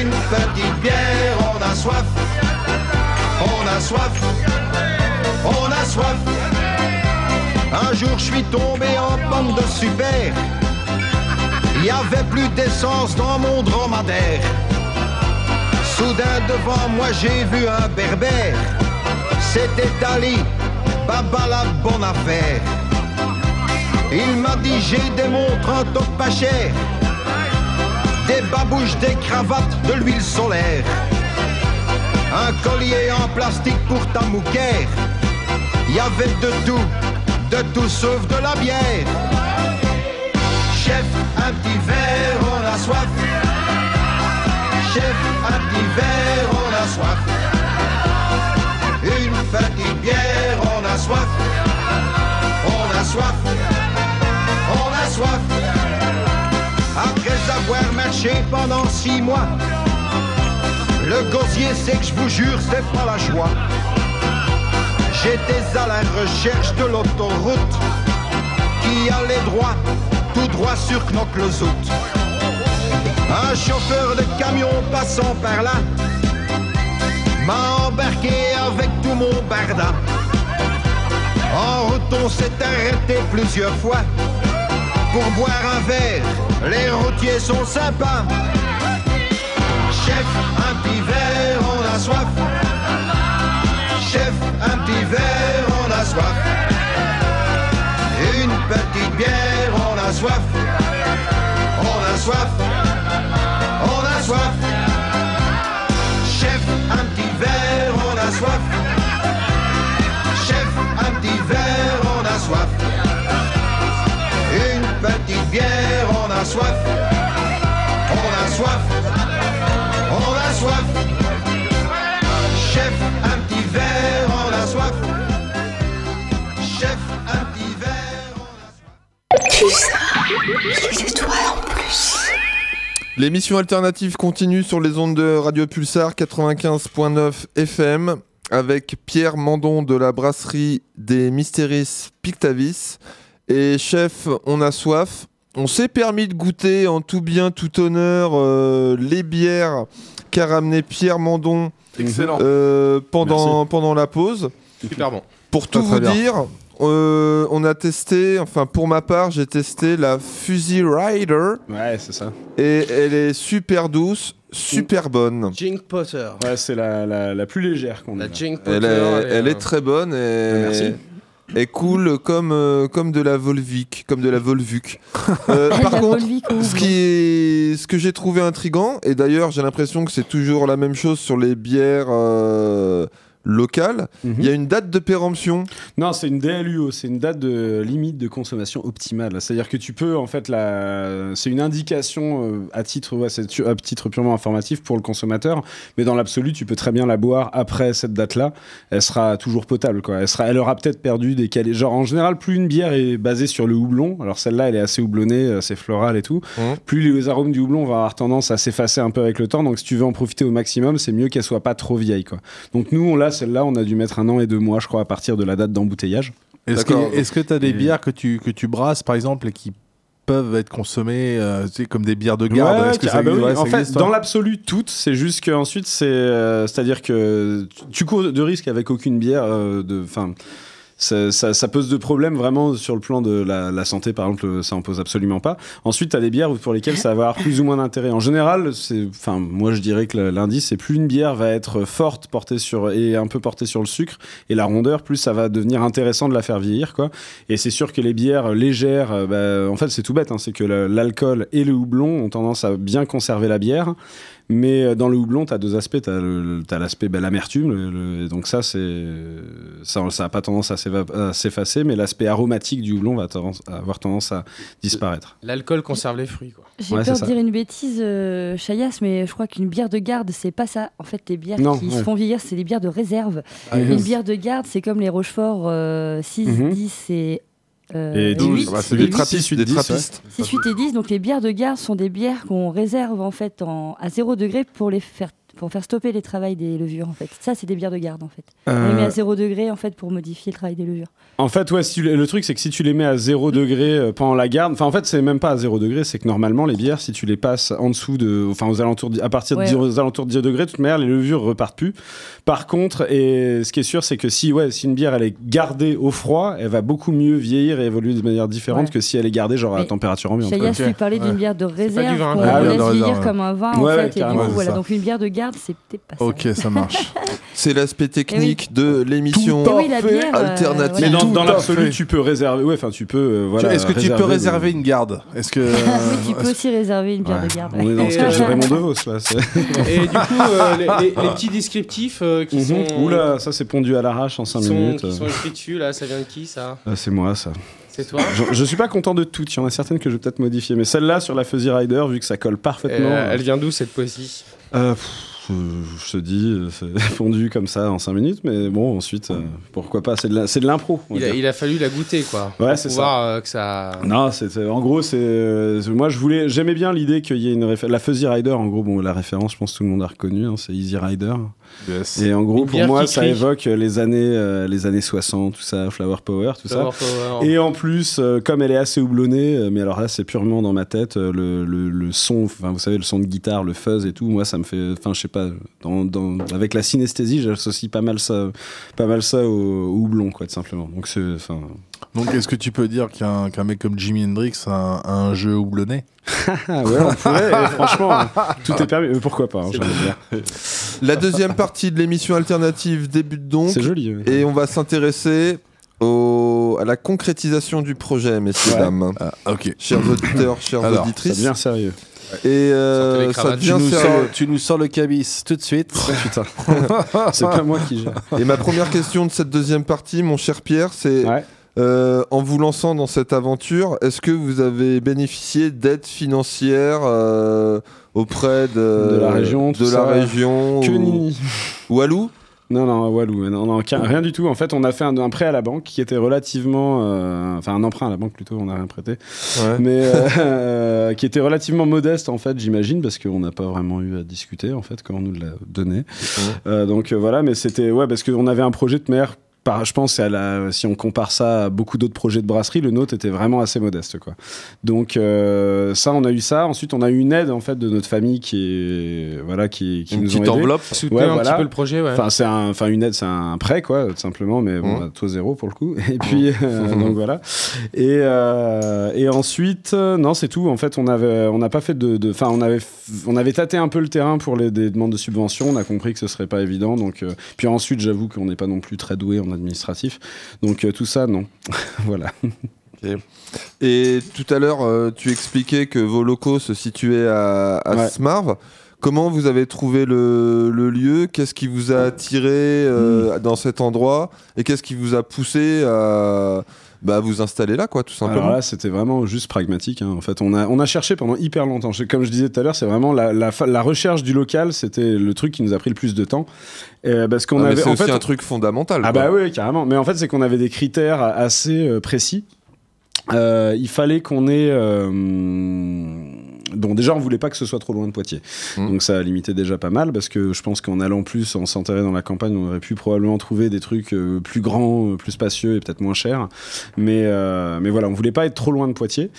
Une petite bière, on a soif. On a soif. On a soif. Un jour, je suis tombé en panne de super. Il y avait plus d'essence dans mon dromadaire. Soudain, devant moi, j'ai vu un berbère. C'était Ali, Baba la bonne affaire. Il m'a dit j'ai des montres en top pas cher Des babouches, des cravates, de l'huile solaire Un collier en plastique pour ta mouquère y avait de tout de tout sauf de la bière. Chef, un petit verre, on a soif. Chef, un petit verre, on a soif. Une petite bière, on a soif. On a soif. On a soif. Après avoir marché pendant six mois, le gosier sait que je vous jure, c'est pas la joie. J'étais à la recherche de l'autoroute qui allait droit, tout droit sur Knock-le-Zout. Un chauffeur de camion passant par là m'a embarqué avec tout mon barda. En route, on s'est arrêté plusieurs fois pour boire un verre. Les routiers sont sympas. Chef, un petit verre, on a soif. Chef, un petit verre, on a soif. Une petite bière, on a soif. On a soif. L'émission alternative continue sur les ondes de Radio Pulsar 95.9 FM avec Pierre Mandon de la brasserie des Mystéris Pictavis. Et chef, on a soif. On s'est permis de goûter en tout bien, tout honneur euh, les bières qu'a ramené Pierre Mandon Excellent. euh, pendant, pendant la pause. Super bon. Pour tout vous bien. dire, euh, on a testé, enfin pour ma part, j'ai testé la Fuzzy Rider Ouais, c'est ça. et elle est super douce, super bonne. Jink Potter. Ouais, c'est la, la, la plus légère qu'on a. La Jink Potter. Elle est, elle est euh, très bonne et Merci. et cool comme euh, comme de la Volvic, comme de la Volvuc. Euh, par La contre, Volvic ce qui est, ce que j'ai trouvé intrigant et d'ailleurs j'ai l'impression que c'est toujours la même chose sur les bières euh, locales. Mhm. Il y a une date de péremption. Non, c'est une DLUO, c'est une date de limite de consommation optimale. C'est-à-dire que tu peux, en fait, la... c'est une indication euh, à titre, ouais, à titre purement informatif pour le consommateur, mais dans l'absolu, tu peux très bien la boire après cette date-là. Elle sera toujours potable, quoi. Elle, sera... elle aura peut-être perdu des qualités. Genre, en général, plus une bière est basée sur le houblon, alors celle-là, elle est assez houblonnée, c'est floral et tout, Mhm. plus les arômes du houblon vont avoir tendance à s'effacer un peu avec le temps. Donc, si tu veux en profiter au maximum, c'est mieux qu'elle soit pas trop vieille, quoi. Donc, nous, on l'a, celle-là, on a dû mettre un an et deux mois, je crois, à partir de la date d'embouteillage. Est-ce que tu as des Et- bières que tu, que tu brasses, par exemple, et qui peuvent être consommées euh, tu sais, comme des bières de garde? Ouais, Est-ce que ah ça bah oui, ouais, en ça fait, dans l'absolu, toutes. C'est juste qu'ensuite, c'est, euh, c'est-à-dire que tu- cours de risque avec aucune bière. euh, de, enfin, ça, ça, ça pose de problèmes vraiment sur le plan de la, la santé, par exemple, ça en pose absolument pas. Ensuite, tu as des bières pour lesquelles ça va avoir plus ou moins d'intérêt. En général, enfin, moi je dirais que l'indice, c'est plus une bière va être forte, portée sur et un peu portée sur le sucre et la rondeur, plus ça va devenir intéressant de la faire vieillir, quoi. Et c'est sûr que les bières légères, euh, bah, en fait, c'est tout bête, hein, c'est que l'alcool et le houblon ont tendance à bien conserver la bière. Mais euh, dans le houblon, tu as deux aspects. Tu as l'aspect, bah, l'amertume. donc, ça, c'est ça n'a pas tendance à s'effacer. Mais l'aspect aromatique du houblon va tendance- avoir tendance à disparaître. L'alcool conserve les fruits. J'ai Ouais, peur de dire une bêtise, euh, Chaillasse, mais je crois qu'une bière de garde, c'est pas ça. En fait, les bières Non, qui ouais. se font vieillir, c'est des bières de réserve. Ah, Une yes. bière de garde, c'est comme les Rochefort euh, 6, Mhm. 10 et, euh, Et 12. 12, bah, c'est Des huit, trappistes, six, des dix, ouais. trappistes. 6, 8 et 10. Donc les bières de garde sont des bières qu'on réserve en fait en, à 0 degré pour les faire pour faire stopper les travails des levures en fait. Ça c'est des bières de garde en fait. On les met Euh, à 0 degré en fait pour modifier le travail des levures. En fait, ouais, si tu les- le truc, c'est que si tu les mets à 0 degré euh, pendant la garde, enfin, en fait, c'est même pas à 0 degré, c'est que normalement, les bières, si tu les passes en dessous de. Enfin, aux alentours de- à partir de Ouais. 10, aux alentours de 10 degrés, de toute manière, les levures repartent plus. Par contre, et ce qui est sûr, c'est que si, ouais, si une bière, elle est gardée au froid, elle va beaucoup mieux vieillir et évoluer de manière différente Ouais. que si elle est gardée, genre à Mais température ambiante. quoi. Chaillasse ok. lui parlait d'une bière de réserve qu'on. Ah laisse de vieillir comme un vin en fait. et du coup, voilà. Donc une bière de garde garde, c'est peut-être pas ça. Ok, ça marche. C'est l'aspect technique de l'émission Tout Eh oui, euh, alternative. Mais dans, l'absolu, tu peux réserver. Ouais, enfin, tu peux. euh, voilà, Est-ce que tu peux réserver une garde Est-ce que. oui, tu peux aussi réserver une bière Ouais. de garde. On est dans sketch de euh, Raymond Devos là. Et du coup, euh, les, les- les petits descriptifs euh, qui, sont, Mhm. Oula, ça c'est pondu à l'arrache en 5 qui, sont, minutes. qui sont écrits dessus, là, ça vient de qui ça Ah, c'est moi ça. C'est toi Je, je suis pas content de toutes, il y en a certaines que je vais peut-être modifier. Mais celle-là sur la Fuzzy Rider, vu que ça colle parfaitement. euh, Elle vient d'où cette poésie? Euh, pff, je te dis, euh, c'est fondu comme ça en 5 minutes, mais bon, ensuite, euh, pourquoi pas, c'est de l'impro. il a, dire. il a fallu la goûter, quoi. Ouais, c'est pouvoir, euh, que ça. Non, c'est en gros, c'est euh, moi je voulais, j'aimais bien l'idée qu'il y ait une référence. La Fuzzy Rider, en gros, bon, la référence, je pense que tout le monde a reconnu, hein, c'est Easy Rider. Yes. Et en gros, pour moi, ça crie. évoque les années, euh, les années 60, tout ça, Flower Power, tout ça. Flower Power. Et en plus, euh, comme elle est assez houblonnée, euh, mais alors là, c'est purement dans ma tête, euh, le, le, le son, enfin, vous savez, le son de guitare, le fuzz et tout, moi, ça me fait, enfin, je sais pas, dans, dans- avec la synesthésie, j'associe pas mal ça, pas mal ça au, au houblon, quoi, tout simplement. Donc, c'est, enfin, Donc, est-ce que tu peux dire qu'un qu'un mec comme Jimi Hendrix a un, a un jeu houblonné? Ah ouais, on pourrait, et franchement, tout est permis, euh, pourquoi pas, hein. La deuxième partie de l'émission alternative débute donc. C'est joli. ouais. Et on va s'intéresser au- à la concrétisation du projet, messieurs, Ouais. dames. Ah, ok. Chers auditeurs, chères Alors, Ça auditrices. devient sérieux. Et euh, ça cravates. Tu devient nous, sérieux. sors, tu nous sors le cabis tout de suite. Putain, c'est pas moi qui gère. Et ma première question de cette deuxième partie, mon cher Pierre, c'est Ouais. Euh, en vous lançant dans cette aventure, est-ce que vous avez bénéficié d'aides financières euh, auprès de, De la région, de la ça région Que ou. Walou Non, non, Walou, non, non, rien du tout. En fait, on a fait un, un prêt à la banque qui était relativement. euh, enfin, un emprunt à la banque plutôt, on n'a rien prêté. Ouais. Mais euh, qui était relativement modeste, en fait, j'imagine, parce qu'on n'a pas vraiment eu à discuter, en fait, quand on nous l'a donné. Euh, donc voilà, mais c'était. Ouais, parce qu'on avait un projet de mer. Par, je pense à la, si on compare ça à beaucoup d'autres projets de brasserie, le nôtre était vraiment assez modeste quoi. Donc euh, ça, on a eu ça. Ensuite, on a eu une aide en fait de notre famille qui est voilà qui, qui Une nous petite ont aidés. enveloppe. Soutenez Ouais, un voilà. petit peu le projet, ouais. Enfin, c'est un, enfin une aide, c'est un prêt quoi, tout simplement, mais bon, Mhm. à taux zéro pour le coup. Et puis euh, donc voilà. Et euh, et ensuite, euh, non, c'est tout. En fait, on avait, on n'a pas fait de, enfin, on avait, on avait tâté un peu le terrain pour les des demandes de subventions. On a compris que ce serait pas évident. Donc, euh, puis ensuite, j'avoue qu'on n'est pas non plus très doué administratif. Donc euh, tout ça, non. voilà. Et tout à l'heure, euh, tu expliquais que vos locaux se situaient à, à Ouais. Smarv. Comment vous avez trouvé le, le lieu? Qu'est-ce qui vous a attiré euh, Hmm. dans cet endroit? Et qu'est-ce qui vous a poussé à bah, vous installer là, quoi, tout simplement Alors là, c'était vraiment juste pragmatique. hein. En fait, on a, on a cherché pendant hyper longtemps. Je- Comme je disais tout à l'heure, c'est vraiment la, la, recherche du local, c'était le truc qui nous a pris le plus de temps. Euh, parce qu'on Ah, avait, c'est en aussi fait, un truc fondamental. Ah quoi. bah oui, carrément. Mais en fait, c'est qu'on avait des critères assez euh, précis. Euh, il fallait qu'on ait... euh, Bon, déjà, on voulait pas que ce soit trop loin de Poitiers. Mhm. Donc ça a limité déjà pas mal, parce que je pense qu'en allant plus, en s'enterrer dans la campagne, on aurait pu probablement trouver des trucs euh, plus grands, euh, plus spacieux et peut-être moins chers. Mais, mais voilà, on voulait pas être trop loin de Poitiers.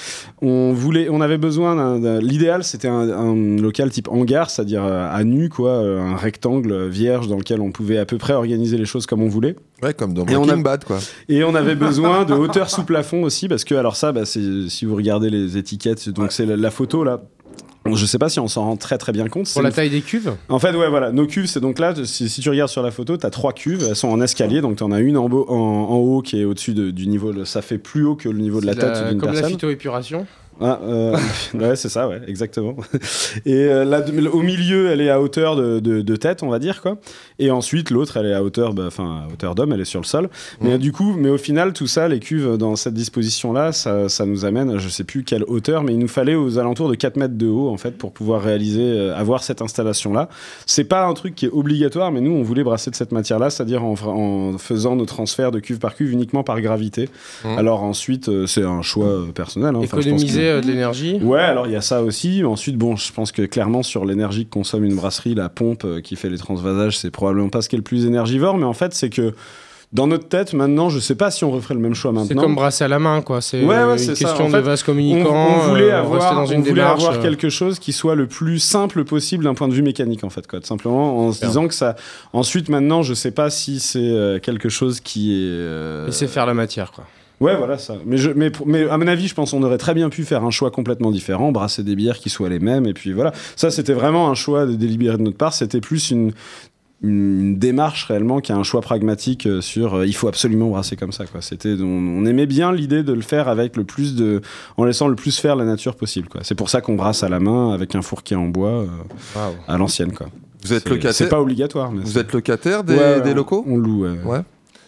On, voulait, on avait besoin L'idéal, c'était un, un local type hangar, c'est-à-dire à nu, quoi, un rectangle vierge dans lequel on pouvait à peu près organiser les choses comme on voulait. Ouais, comme dans Et on Breaking a- Bad, quoi. Et on avait besoin de hauteur sous plafond aussi, parce que, alors ça, bah, c'est- si vous regardez les étiquettes, donc c'est la, la photo là. Je sais pas si on s'en rend très très bien compte. c'est Pour la une- taille des cuves? En fait, ouais, voilà. Nos cuves, c'est donc là, si, si tu regardes sur la photo, tu as trois cuves. Elles sont en escalier. Donc, tu en as une en, beau- en, en haut qui est au-dessus de- du niveau. de- ça fait plus haut que le niveau de la C'est tête d'une Comme la personne. phytoépuration. Ah, euh, ouais, c'est ça, ouais, exactement. Et euh, là, au milieu, elle est à hauteur de, de- de tête, on va dire, quoi. Et ensuite, l'autre, elle est à hauteur, bah, à hauteur d'homme, elle est sur le sol. Mais du coup, mais au final, tout ça, les cuves dans cette disposition-là, ça, ça nous amène, je sais plus quelle hauteur, mais il nous fallait aux alentours de 4 mètres de haut, en fait, pour pouvoir réaliser, euh, avoir cette installation-là. C'est pas un truc qui est obligatoire, mais nous, on voulait brasser de cette matière-là, c'est-à-dire en, faisant nos transferts de cuve par cuve uniquement par gravité. Alors ensuite, c'est un choix personnel. hein. Économiser euh, de l'énergie. Ouais, alors il y a ça aussi. Ensuite, bon, je pense que clairement sur l'énergie que consomme une brasserie, la pompe euh, qui fait les transvasages, c'est probablement pas ce qui est le plus énergivore, mais en fait, c'est que dans notre tête, maintenant, je sais pas si on referait le même choix C'est maintenant. comme brasser à la main, quoi. C'est Ouais, ouais, euh, c'est une ça. question En de vase on, communicant. on voulait euh, avoir, dans on une voulait démarche. avoir quelque chose qui soit le plus simple possible d'un point de vue mécanique, en fait, quoi. Tout simplement, en se disant que ça. Ensuite, maintenant, je sais pas si c'est quelque chose qui est. euh, Laisser faire la matière, quoi. Ouais, voilà ça. Mais, je, mais, pour- mais à mon avis, je pense qu'on aurait très bien pu faire un choix complètement différent, brasser des bières qui soient les mêmes, et puis voilà. Ça, c'était vraiment un choix de délibéré de notre part. C'était plus une, une démarche réellement qu'un choix pragmatique euh, sur euh, il faut absolument brasser comme ça. Quoi. C'était, on, on aimait bien l'idée de le faire avec le plus de, en laissant le plus faire la nature possible. Quoi. C'est pour ça qu'on brasse à la main avec un four qui est en bois euh, à l'ancienne. Quoi. Vous êtes C'est- locataire C'est pas obligatoire. Mais Vous êtes locataire des, Ouais, locaux On loue. ouais. Ouais.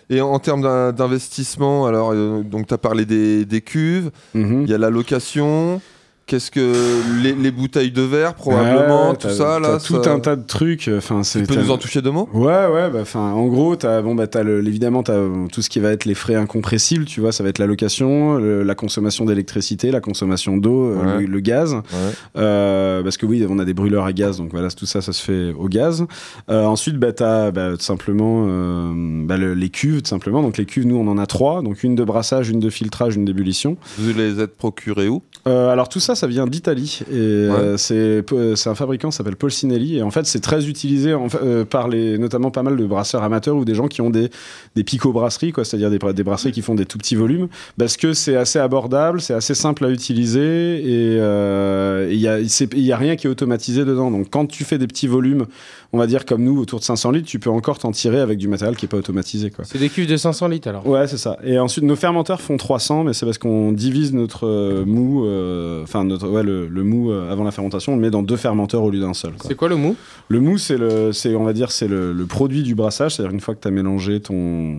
Et en termes d'in- d'investissement, alors, euh, donc tu as parlé des, des cuves, Mhm. il y a la location. Qu'est-ce que les, les bouteilles de verre probablement Ouais, tout ça là tout ça- un tas de trucs. Enfin, c'est Tu peux nous en toucher deux mots? Ouais, ouais, bah, enfin, en gros, t'as, bon, bah, t'as évidemment, t'as euh, tout ce qui va être les frais incompressibles, tu vois, ça va être la location, le- la consommation d'électricité, la consommation d'eau, euh, Ouais. le, le gaz, Ouais. euh, parce que oui, on a des brûleurs à gaz, donc voilà, tout ça, ça se fait au gaz. Euh, ensuite, bah, t'as, bah, simplement, euh, bah, le- les cuves, tout simplement, donc les cuves, nous, on en a trois, donc une de brassage, une de filtrage, une d'ébullition. Vous les êtes procurés où? Euh, alors tout ça, ça vient d'Italie. Et euh, c'est c'est un fabricant qui s'appelle Polsinelli. Et en fait c'est très utilisé en euh, par les notamment pas mal de brasseurs amateurs ou des gens qui ont des des picots brasseries quoi, c'est-à-dire des, des brasseries qui font des tout petits volumes. Parce que c'est assez abordable, c'est assez simple à utiliser. Et euh, il y a c'est- il y a rien qui est automatisé dedans. Donc quand tu fais des petits volumes, on va dire comme nous autour de 500 litres, tu peux encore t'en tirer avec du matériel qui est pas automatisé quoi. C'est des cuves de 500 litres alors. Ouais, c'est ça. Et ensuite, nos fermenteurs font 300, mais c'est parce qu'on divise notre euh, mou, euh, enfin notre, ouais, le, le mou euh, avant la fermentation, on le met dans deux fermenteurs au lieu d'un seul. quoi. C'est quoi le mou? Le mou, c'est le, c'est, on va dire, c'est le, le produit du brassage, c'est-à-dire une fois que tu as mélangé ton,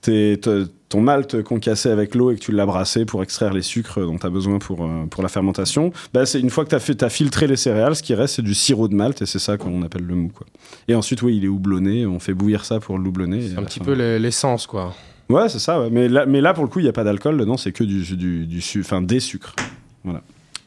tes- te- ton malt concassé avec l'eau et que tu l'as brassé pour extraire les sucres dont tu as besoin pour, euh, pour la fermentation, bah, c'est une fois que tu as, filtré les céréales, ce qui reste, c'est du sirop de malt et c'est ça qu'on appelle le mou. Quoi. Et ensuite, oui, il est houblonné, on fait bouillir ça pour le houblonner. C'est un petit fin- peu l'e- l'essence quoi. Ouais, c'est ça. ouais. Mais, là, mais là, pour le coup, il n'y a pas d'alcool dedans, c'est que du, du, des sucres. Tiens,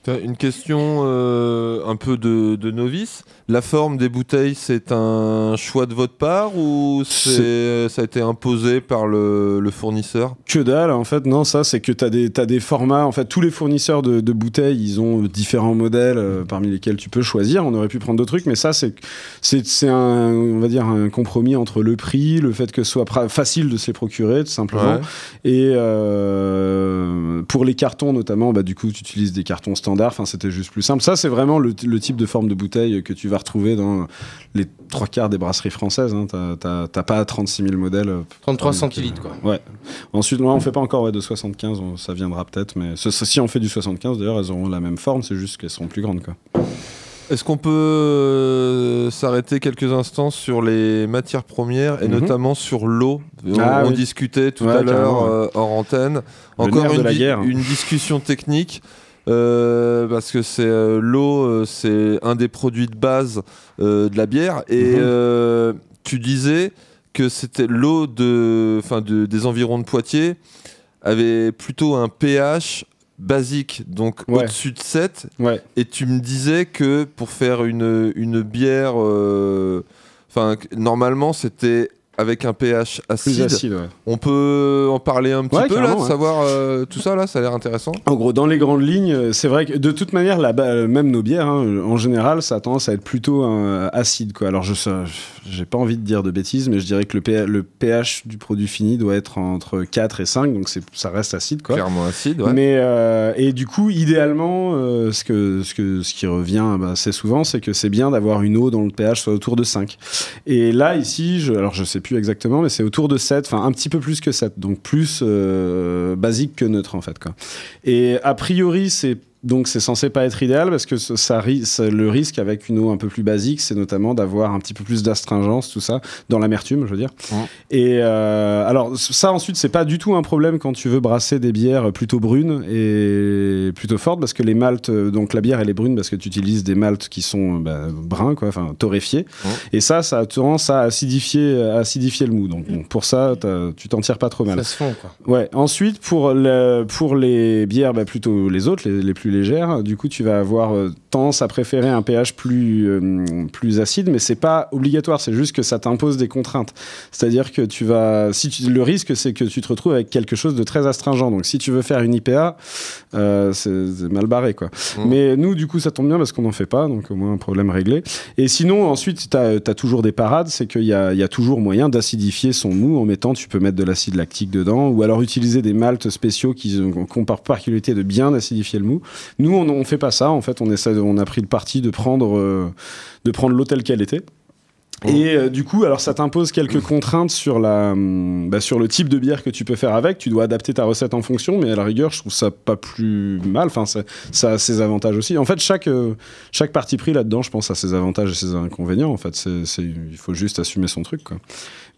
Une question euh, un peu de, de novice. La forme des bouteilles, c'est un choix de votre part ou c'est, ça a été imposé par le, le fournisseur? Que dalle, en fait, non, ça, c'est que tu as des, t'as des formats. En fait, tous les fournisseurs de, de bouteilles, ils ont différents modèles euh, parmi lesquels tu peux choisir. On aurait pu prendre d'autres trucs, mais ça, c'est, c'est, c'est un, on va dire, un compromis entre le prix, le fait que ce soit pra- facile de se les procurer, tout simplement. Ouais. Et euh, pour les cartons, notamment, bah, du coup, tu utilises des cartons standards. Enfin, c'était juste plus simple. Ça, c'est vraiment le, le type de forme de bouteille que tu vas retrouver dans les trois quarts des brasseries françaises. Hein. T'as- pas 36 000 modèles. euh, 33 donc, centilitres quoi. Ouais. Ensuite, moi, on fait pas encore ouais, de 75. on- ça viendra peut-être. Mais ce- si on fait du 75, d'ailleurs, elles auront la même forme. C'est juste qu'elles seront plus grandes. Quoi. Est-ce qu'on peut euh, s'arrêter quelques instants sur les matières premières et Mhm. notamment sur l'eau? On, Ah on oui. discutait tout Ouais, à l'heure ouais. euh, hors antenne. Le Encore nerf de une, di- guerre. une discussion technique. Euh, parce que c'est euh, l'eau, euh, c'est un des produits de base de la bière. Et Mhm. tu disais que c'était l'eau de, des environs de Poitiers avait plutôt un pH basique, donc Ouais. au-dessus de 7. Ouais. Et tu me disais que pour faire une, une bière, enfin normalement c'était avec un pH acide. Plus acide, ouais. On peut en parler un petit Ouais, peu là, de savoir euh, tout ça là, ça a l'air intéressant. En gros, dans les grandes lignes, euh, c'est vrai que de toute manière, là même nos bières, hein, en général, ça a tendance à être plutôt euh, acide. Quoi. Alors, je j'ai pas envie de dire de bêtises, mais je dirais que le, pH du produit fini doit être entre 4 et 5, donc ça reste acide. Quoi. Clairement acide, ouais. Mais euh, et du coup, idéalement, euh, ce que ce que ce qui revient bah, assez souvent, c'est que c'est bien d'avoir une eau dont le pH soit autour de 5. Et là ici, je, alors je sais plus exactement, mais c'est autour de 7, enfin un petit peu plus que 7, donc plus euh, basique que neutre en fait quoi. Et a priori, c'est donc c'est censé pas être idéal parce que ça, ça ri- ça- le risque avec une eau un peu plus basique, c'est notamment d'avoir un petit peu plus d'astringence, tout ça, dans l'amertume, je veux dire. Et euh, alors ça ensuite, c'est pas du tout un problème quand tu veux brasser des bières plutôt brunes et plutôt fortes parce que les maltes, euh, donc la bière elle est brune parce que tu utilises des maltes qui sont euh, bah, bruns, quoi, enfin torréfiés. Et ça, ça a tendance à acidifier, à acidifier le mou. Donc bon, pour ça, tu t'en tires pas trop mal. Ça se fond quoi. Ouais. Ensuite, pour, le- pour les bières, bah, plutôt les autres, les, les plus plus légère. Du coup, tu vas avoir euh, tendance à préférer un pH plus, euh, plus acide, mais c'est pas obligatoire. C'est juste que ça t'impose des contraintes. C'est-à-dire que tu vas, si tu- le risque, c'est que tu te retrouves avec quelque chose de très astringent. Donc, si tu veux faire une IPA, euh, c'est mal barré, quoi. Mmh. Mais nous, du coup, ça tombe bien parce qu'on n'en fait pas, donc au moins un problème réglé. Et sinon, ensuite, tu as, toujours des parades, c'est qu'il y a, il y a toujours moyen d'acidifier son mou en mettant, tu peux mettre de l'acide lactique dedans, ou alors utiliser des maltes spéciaux qui ont qui ont par particularité de bien acidifier le mou. Nous, on ne fait pas ça, en fait, on, essaie de- on a pris le parti de prendre, euh, de prendre l'eau telle qu'elle était. Et euh, du coup, alors ça t'impose quelques contraintes sur, la, hum, bah, sur le type de bière que tu peux faire avec. Tu dois adapter ta recette en fonction, mais à la rigueur, je trouve ça pas plus mal. Enfin, ça, ça a ses avantages aussi. En fait, chaque, euh, chaque parti pris là-dedans, je pense, a ses avantages et ses inconvénients. En fait, c'est- il faut juste assumer son truc. Quoi.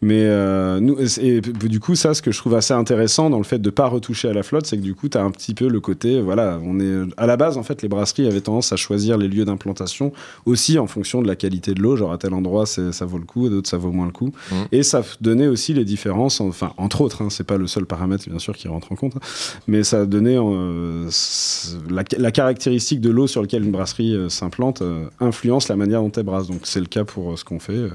Mais euh, nous, et, et du coup, ça, ce que je trouve assez intéressant dans le fait de pas retoucher à la flotte, c'est que du coup, tu as un petit peu le côté, voilà, on est à la base, en fait, les brasseries avaient tendance à choisir les lieux d'implantation aussi en fonction de la qualité de l'eau. Genre à tel endroit, ça vaut le coup, à d'autres, ça vaut moins le coup. Mhm. Et ça donnait aussi les différences, enfin, entre autres, hein, c'est pas le seul paramètre, bien sûr, qui rentre en compte, hein, mais ça donnait euh, la, la caractéristique de l'eau sur laquelle une brasserie euh, s'implante influence la manière dont elle brasse. Donc c'est le cas pour ce qu'on fait.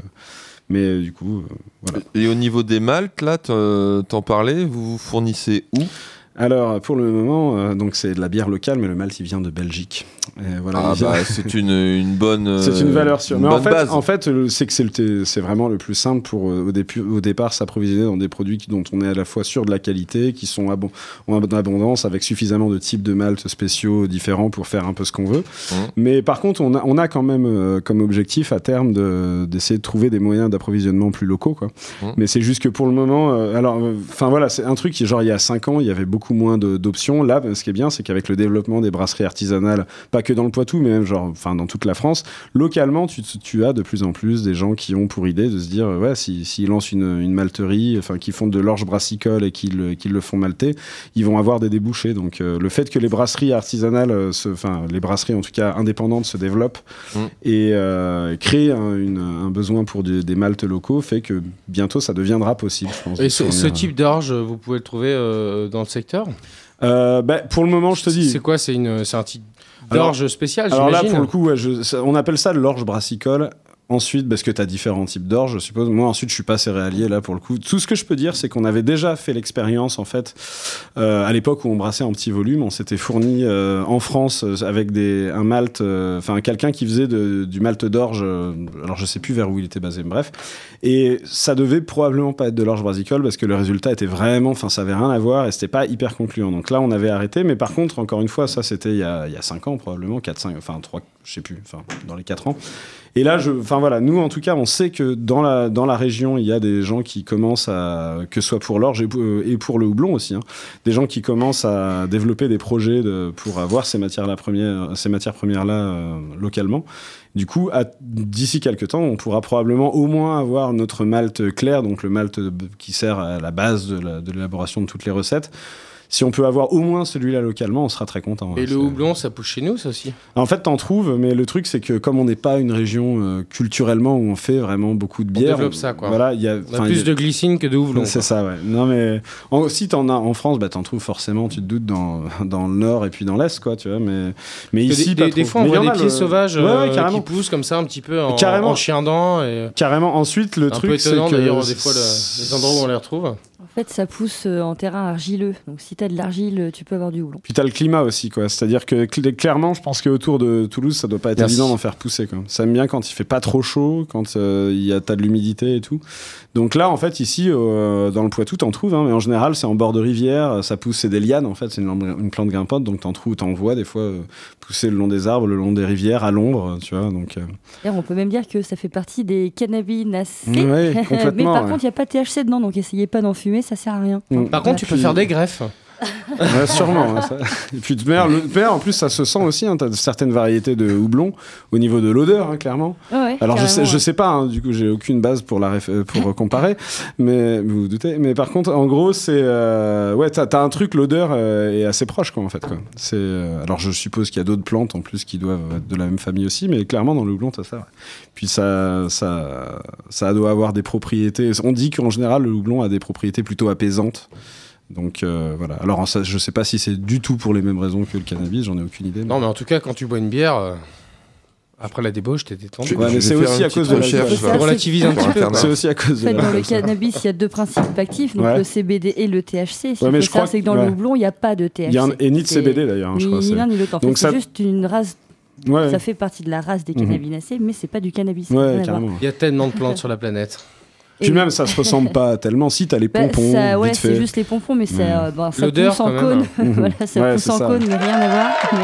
Mais euh, du coup, euh, voilà. Et au niveau des maltes, là, t'en parlais, vous vous fournissez où? Alors, pour le moment, euh, donc c'est de la bière locale, mais le malt, il vient de Belgique. Et voilà, Ah bah, c'est une, une bonne. C'est une valeur sûre. une Mais en fait, base. en fait, c'est que c'est c'est vraiment le plus simple pour euh, au, dépu- au départ s'approvisionner dans des produits dont on est à la fois sûr de la qualité, qui sont en abondance, avec suffisamment de types de maltes spéciaux différents pour faire un peu ce qu'on veut. Mhm. Mais par contre, on a, on a quand même euh, comme objectif à terme de- d'essayer de, trouver des moyens d'approvisionnement plus locaux. Quoi. Mhm. Mais c'est juste que pour le moment, alors, enfin voilà, c'est un truc qui, genre, il y a 5 ans, il y avait beaucoup moins de- d'options. Là, ce qui est bien, c'est qu'avec le développement des brasseries artisanales, pas que dans le Poitou, mais même genre, enfin, dans toute la France, localement, tu, tu as de plus en plus des gens qui ont pour idée de se dire, ouais, s'ils si, s'ils lancent une, une malterie, enfin, qui font de l'orge brassicole et qu'ils le- qu'ils le font malter, ils vont avoir des débouchés. Donc, euh, le fait que les brasseries artisanales, euh, enfin, les brasseries en tout cas indépendantes se développent Mm. et euh, créent un, une- un besoin pour des, des maltes locaux fait que bientôt ça deviendra possible, je pense. Et ce, type d'orge, vous pouvez le trouver euh, dans le secteur? Euh, bah, pour le moment, je te dis. C'est quoi C'est un Alors- d'orge spécial, Alors là, pour le coup, ouais, je- ça- on appelle ça l'orge brassicole. Ensuite, parce que tu as différents types d'orge, je suppose. Moi, ensuite, je suis pas céréalier, là, pour le coup. Tout ce que je peux dire, c'est qu'on avait déjà fait l'expérience, en fait, euh, à l'époque où on brassait en petit volume. On s'était fourni euh, en France euh, avec des, un malt, enfin, quelqu'un qui faisait du malt d'orge. alors, je sais plus vers où il était basé, bref. Et ça devait probablement pas être de l'orge brassicole parce que le résultat était vraiment, enfin, ça avait rien à voir et c'était pas hyper concluant. Donc là, on avait arrêté. Mais par contre, encore une fois, ça, c'était il y a, il y a 5 ans, probablement, 4, 5, enfin, 3, je sais plus, enfin, dans les 4 ans. Et là, je, enfin voilà, nous en tout cas, on sait que dans la, dans la région, il y a des gens qui commencent à, que ce soit pour l'orge et, pour- pour le houblon aussi, hein, des gens qui commencent à développer des projets de, pour avoir ces matières-là premières, ces matières premières-là euh, localement. Du coup, d'ici quelques temps, on pourra probablement au moins avoir notre malt clair, donc le malt qui sert à la base de l'élaboration de toutes les recettes. Si on peut avoir au moins celui-là localement, on sera très content. Et hein. le C'est- houblon, ça pousse chez nous, ça aussi en fait, t'en trouves, mais le truc, c'est que comme on n'est pas une région euh, culturellement où on fait vraiment beaucoup de On bière, développe ça, quoi. Voilà, il y a, On plus y a- de glycine que de houblon. C'est ça, ouais. Non, mais en, si t'en as en France, bah t'en trouves forcément. Tu te doutes dans, dans le nord et puis dans l'est, quoi, tu vois. Mais mais ici, des, pas des- des fois, on voit des pieds le- sauvages Ouais, ouais, euh, qui poussent comme ça un petit peu en, Carrément. en chien dent. Et... Carrément. Ensuite, le un truc, c'est que d'ailleurs, des fois, le- les endroits où on les retrouve. En fait, ça pousse euh, en terrain argileux. Donc, si tu as de l'argile, tu peux avoir du houblon. Puis t'as le climat aussi, quoi. C'est-à-dire que cl- clairement, je pense qu'autour de Toulouse, ça doit pas être Merci. évident d'en faire pousser, quoi. Ça aime bien quand il fait pas trop chaud, quand euh, il y a t'as de l'humidité et tout. Donc là, en fait, ici, euh, dans le Poitou, t'en trouves, hein, mais en général, c'est en bord de rivière, ça pousse, c'est des lianes, en fait, c'est une, plante grimpante, donc t'en trouves, t'en vois des fois euh, pousser le long des arbres, le long des rivières, à l'ombre, tu vois. Donc, euh, D'ailleurs, on peut même dire que ça fait partie des cannabinacées. ouais, Mais par ouais. contre, il n'y a pas de THC dedans, donc essayez pas d'en fumer, ça sert à rien. Mm. Par contre, tu peux faire des greffes. Ouais, sûrement. ouais, ça. Et puis de mer, le mer, en plus, ça se sent aussi. Hein, T'as certaines variétés de houblon au niveau de l'odeur, hein, clairement. Ouais, Alors je sais, je sais pas, hein, du coup j'ai aucune base pour la réf- pour comparer, mais vous vous doutez. Mais par contre, en gros, c'est euh, ouais, t'as as un truc, l'odeur euh, est assez proche quoi en fait quoi. Euh, alors je suppose qu'il y a d'autres plantes en plus qui doivent être de la même famille aussi, mais clairement dans le houblon t'as ça. ouais. Puis ça ça ça doit avoir des propriétés. On dit qu'en général le houblon a des propriétés plutôt apaisantes. Donc euh, voilà. Alors ça, je sais pas si c'est du tout pour les mêmes raisons que le cannabis, j'en ai aucune idée. Non, mais en tout cas, quand tu bois une bière, euh, après la débauche, t'es détendu. Ouais, mais Je c'est aussi à cause de la recherche, c'est- Relativise un petit peu. C'est aussi à cause En de dans le cannabis, il y a deux principes actifs, donc Ouais. le CBD et le THC. Ce qu'il Ouais, mais je crois c'est que dans le houblon, il n'y a pas de THC. Il y a un, et ni de CBD d'ailleurs, je Ni crois. ni c'est- l'un ni l'autre. En Donc c'est juste une race. Ouais, Ça fait partie de la race des Mhm. cannabinacées, mais c'est pas du cannabis. ouais. Il y a tellement de plantes sur la planète. Puis Et- même, ça se ressemble pas tellement. Si, t'as les Bah, pompons, ça, ouais, c'est fait. juste les pompons, mais ça, euh, ben, ça L'odeur, pousse en quand même. cône. Mhm. voilà, ça Ouais, pousse en ça. cône, mais rien à voir. Mais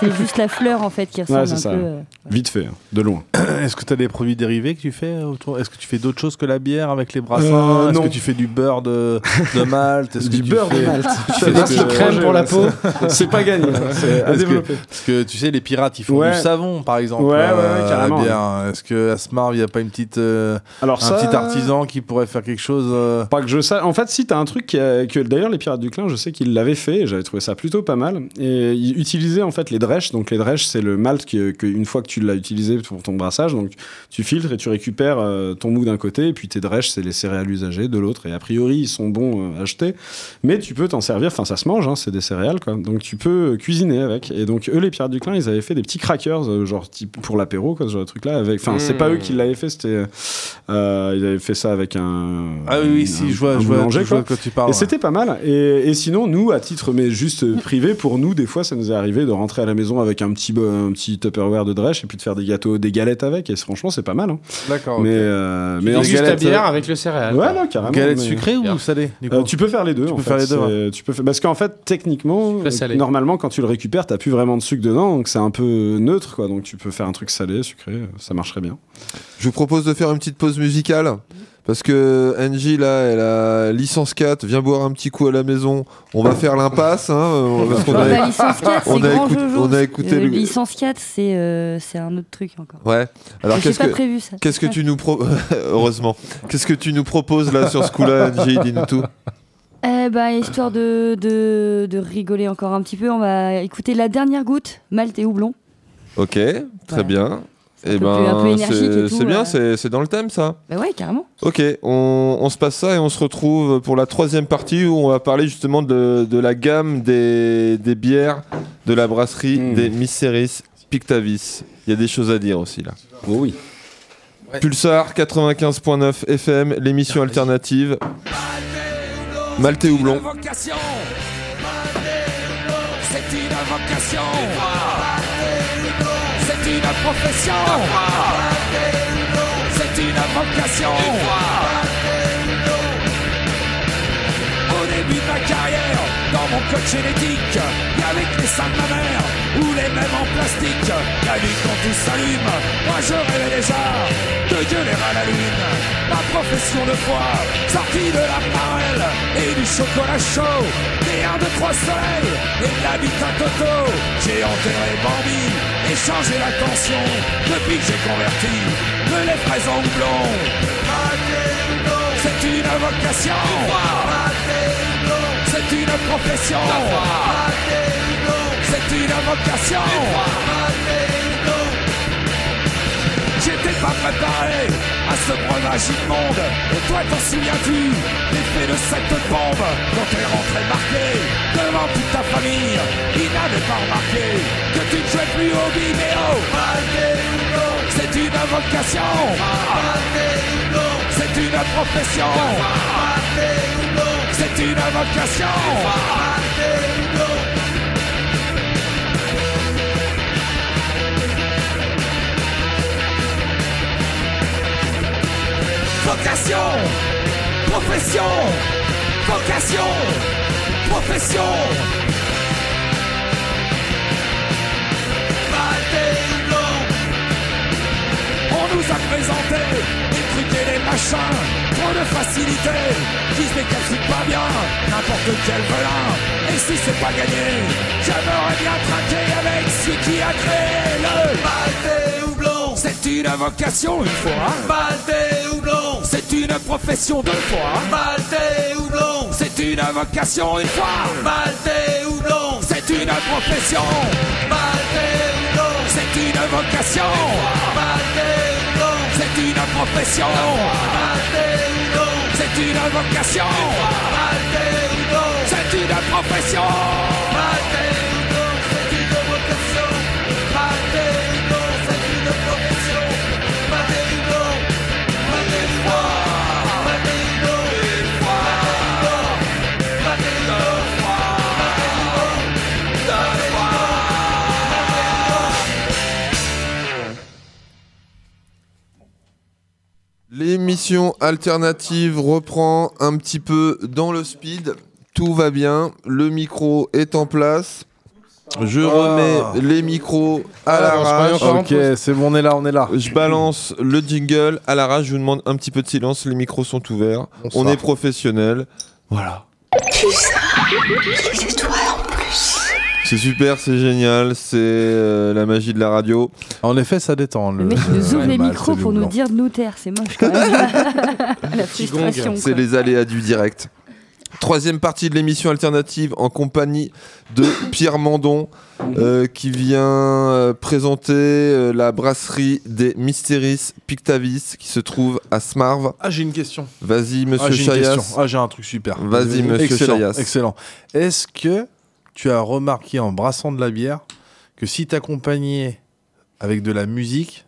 c'est juste la fleur en fait qui ressemble un ça. peu. euh, Vite fait, hein, de loin. Est-ce que tu as des produits dérivés que tu fais autour? Est-ce que tu fais d'autres choses que la bière avec les brassins Euh, Est-ce non. que tu fais du beurre de, de malt? Est-ce que Du tu beurre de fais- malt. Tu fais des que- petites crème pour la peau. C'est pas gagné. hein, C'est à Parce que, développer. parce que tu sais, les pirates ils font Ouais. du savon par exemple. Ouais, ouais, ouais, euh, carrément. la bière. Est-ce que à Smart il n'y a pas une petite, euh, Alors un ça, petit artisan qui pourrait faire quelque chose euh, Pas que je sache. En fait, si t'as un truc qui a- que d'ailleurs les Pirates du Clin, je sais qu'ils l'avaient fait. et J'avais trouvé ça plutôt pas mal. Et ils utilisaient en fait les drèches. Donc les drèches, c'est le malt que, que une fois que tu l'as utilisé pour ton brassage, donc tu filtres et tu récupères euh, ton mou d'un côté et puis tes drèches, c'est les céréales usagées de l'autre. Et a priori, ils sont bons euh, à acheter, mais tu peux t'en servir. Enfin, ça se mange, hein, c'est des céréales quoi. Donc tu peux cuisiner avec. Et donc eux, les Pirates du Clin, ils avaient fait des petits crackers, euh, genre type pour l'apéro, quoi, ce genre de truc là. Avec, enfin, c'est pas eux qui l'avaient fait, c'était euh, ils avaient fait ça avec un. Ah oui, oui, un- si, je vois, je boulanger, vois quoi. quoi tu parles. Et ouais. c'était pas mal. Et, et sinon, nous, à titre mais juste euh, privé, pour nous, des fois, ça nous est arrivé de rentrer à la maison avec un petit, bo- un petit Tupperware de drèche et puis de faire des gâteaux, des galettes avec. Et franchement, c'est pas mal. hein. D'accord. Mais, euh, Tu mais en- dégustes ta galettes, bière euh, avec le céréal. Ouais, non, carrément. Galette mais- sucrée ou salée du Euh, tu peux faire les deux. Tu en peux fait. faire les deux, Tu peux faire... Parce qu'en fait, techniquement, normalement, quand tu le récupères, t'as plus vraiment de sucre dedans, donc c'est un peu neutre, quoi. Donc tu peux faire un truc salé, sucré, euh, ça marcherait bien. Je vous propose de faire une petite pause musicale. Parce que Angie, là, elle a licence 4, viens boire un petit coup à la maison. On va faire l'impasse. Hein, parce qu'on Bah, a- licence 4, c'est on a on écouté Euh, le- Licence 4, c'est euh, c'est un autre truc encore. Ouais. Alors qu'est-ce pas que, prévu ça. qu'est-ce que tu nous pro... heureusement, qu'est-ce que tu nous proposes là sur ce coup-là, Angie Dis-nous tout. Eh ben, histoire de, de, de rigoler encore un petit peu, on va écouter la dernière goutte, Malte et houblon. Ok, très Voilà. bien. Un Eh ben, énergique et c'est bien, euh. c'est dans le thème ça. Bah ouais, carrément. Ok, on, on se passe ça et on se retrouve pour la troisième partie où on va parler justement de, de la gamme des, des bières de la brasserie Mm. des Misseris Pictavis. Il y a des choses à dire aussi là. Oh oui. Pulsar 95.9 FM, l'émission alternative. Malte et Houblon. C'est une vocation. Profession. C'est une vocation. Au début de ma carrière, dans mon code génétique, avait que les seins de ma mère ou les mêmes en plastique. La nuit quand tout s'allume, moi je rêvais déjà de gueuler à la lune. Ma profession de foi, sortie de la parelle et du chocolat chaud, des de trois soleils et de à Toto. J'ai enterré Bambi et changé la tension depuis que j'ai converti de les fraises en houblon. C'est une vocation. C'est une profession. C'est une vocation. J'étais pas préparé à ce breuvage immonde. Et toi, t'en souviens-tu? L'effet de cette bombe quand t'es rentré marqué devant toute ta famille. Ils n'avaient pas remarqué que tu ne jouais plus au biméo. C'est une vocation. C'est une profession. C'est une vocation. Vocation, profession, vocation, profession. On nous a présenté des trucs et des machins, trop de facilité, qui se décapsutent pas bien, n'importe quel velin. Et si c'est pas gagné, j'aimerais bien trinquer avec celui qui a créé le. C'est une vocation une fois, Balté houblon. C'est une profession deux fois, Balté houblon. C'est une vocation une fois, Balté houblon. C'est une profession, Balté houblon. C'est une vocation, Balté houblon. C'est une profession, Balté houblon. C'est une vocation, Balté houblon. une profession. L'émission alternative reprend un petit peu dans le speed. Tout va bien. Le micro est en place. Je remets les micros à Ah, l'arrache. encore en Ok, pause. c'est bon, on est là, on est là. Je balance le jingle à l'arrache. Je vous demande un petit peu de silence. Les micros sont ouverts. Bonsoir. On est professionnel. Voilà. Plus. C'est super, c'est génial. C'est euh, la magie de la radio. En effet, ça détend. Le mec il nous ouvre les micros pour nous dire de nous taire, c'est moche quand même. La frustration. C'est les aléas du direct. Troisième partie de l'émission alternative en compagnie de Pierre Mandon euh, qui vient euh, présenter euh, la brasserie des Mysteries Pictavis qui se trouve à Smarv. Ah, j'ai une question. Vas-y, monsieur ah, Chayas. question. Ah, j'ai un truc super. Vas-y, monsieur excellent, Chayas. Excellent. Est-ce que tu as remarqué en brassant de la bière que si t'accompagnais avec de la musique,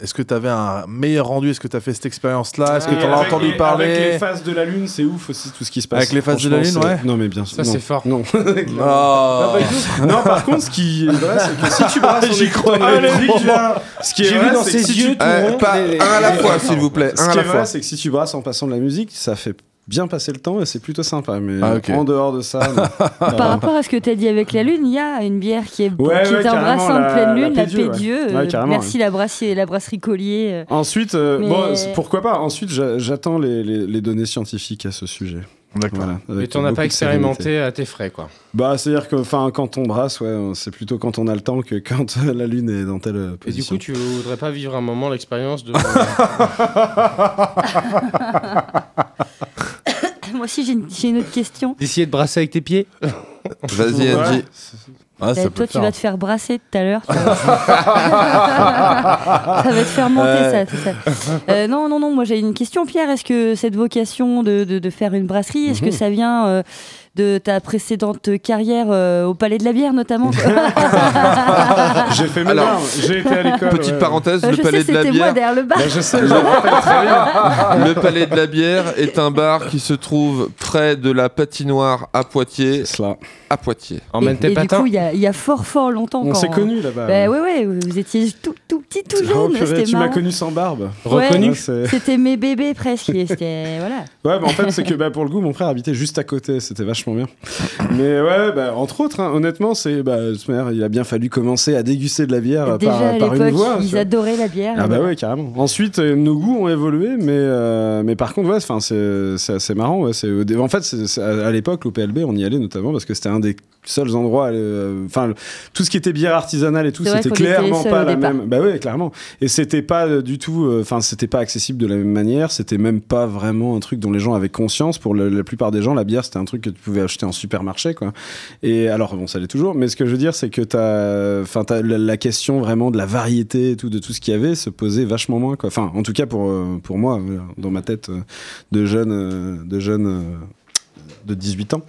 est-ce que tu avais un meilleur rendu? Est-ce que tu as fait cette expérience-là? Est-ce que tu en as entendu les- parler? Avec les phases de la lune, c'est ouf aussi tout ce qui se passe. Avec les phases de la lune, ouais. Non, mais bien sûr. Ça, c'est fort. Non. Ah. Non, tout. Non, par contre, ce qui est vrai, c'est que si tu brasses J'y vois, ce qui est J'ai vrai, vu dans ses yeux Euh, pas un à la fois, s'il vous plaît. Ce qui est vrai, c'est que si tu brasses en passant de la musique, ça fait bien passer le temps et c'est plutôt sympa. Mais Ah, en dehors de ça, non. Par rapport à ce que tu as dit avec la lune, il y a une bière qui est, Ouais, qui ouais, est en de la- pleine la lune, la Pédieu, ouais. Pédieu. Ouais, euh, merci la brasserie, la brasserie Collier. euh. Ensuite, euh, Mais- bon, c'est- pourquoi pas Ensuite, j'a- j'attends les, les- les données scientifiques à ce sujet. D'accord. Voilà, Mais avec t'en as pas expérimenté à tes frais, quoi. Bah, c'est-à-dire que, enfin, quand on brasse, ouais, c'est plutôt quand on a le temps que quand la lune est dans telle euh, Et du position. coup, tu voudrais pas vivre un moment l'expérience de. Moi aussi, j'ai une, j'ai une autre question. D'essayer de brasser avec tes pieds Vas-y, Angie. Ah, ça peut toi, le tu faire. vas te faire brasser tout à l'heure. tu vois. ça va te faire monter, Ouais. ça. Euh, non, non, non. Moi, j'ai une question, Pierre. Est-ce que cette vocation de, de- de faire une brasserie, est-ce que ça vient euh, de ta précédente carrière euh, au Palais de la Bière, notamment J'ai fait mes Alors, j'ai été à l'école. Petite ouais. parenthèse, Euh, le Je palais sais, de la c'était moi bière. derrière le bar. Bah, je sais, je très bien. Le Palais de la Bière est un bar qui se trouve près de la patinoire à Poitiers. C'est cela. À Poitiers. Emmène Et, et du coup, il y a, il y a fort, fort longtemps. On s'est connus là-bas. Bah, ouais, ouais, vous étiez tout, tout petit, tout jeune. Oh, purée, tu m'as connu sans barbe. Reconnu Ouais, C'était mes bébés presque. voilà. Ouais, bah en fait, c'est que bah, pour le coup, mon frère habitait juste à côté, c'était vachement bien. Mais ouais, bah, entre autres, hein, honnêtement, c'est bah, il a bien fallu commencer à déguster de la bière Déjà par, à par une voix. ils adoraient la bière. Ah bah ouais, carrément. Ensuite, euh, nos goûts ont évolué, mais, euh, mais par contre, ouais, c'est c'est assez marrant. Ouais, en fait, à à l'époque, au PLB, on y allait notamment parce que c'était un des seuls endroits. euh, Enfin, le- tout ce qui était bière artisanale et tout, c'était clairement pas la départ. même. Bah ouais, clairement. Et c'était pas euh, du tout. euh, Enfin, c'était pas accessible de la même manière. C'était même pas vraiment un truc dont les gens avaient conscience. Pour le- la plupart des gens, la bière, c'était un truc que tu pouvais acheter en supermarché, quoi. Et alors, bon, ça l'est toujours. Mais ce que je veux dire, c'est que t'as, enfin, la, la question vraiment de la variété tout, de tout ce qu'il y avait, se posait vachement moins, quoi. Enfin, en tout cas pour euh, pour moi, dans ma tête euh, de jeune, euh, de jeune. De 18 ans.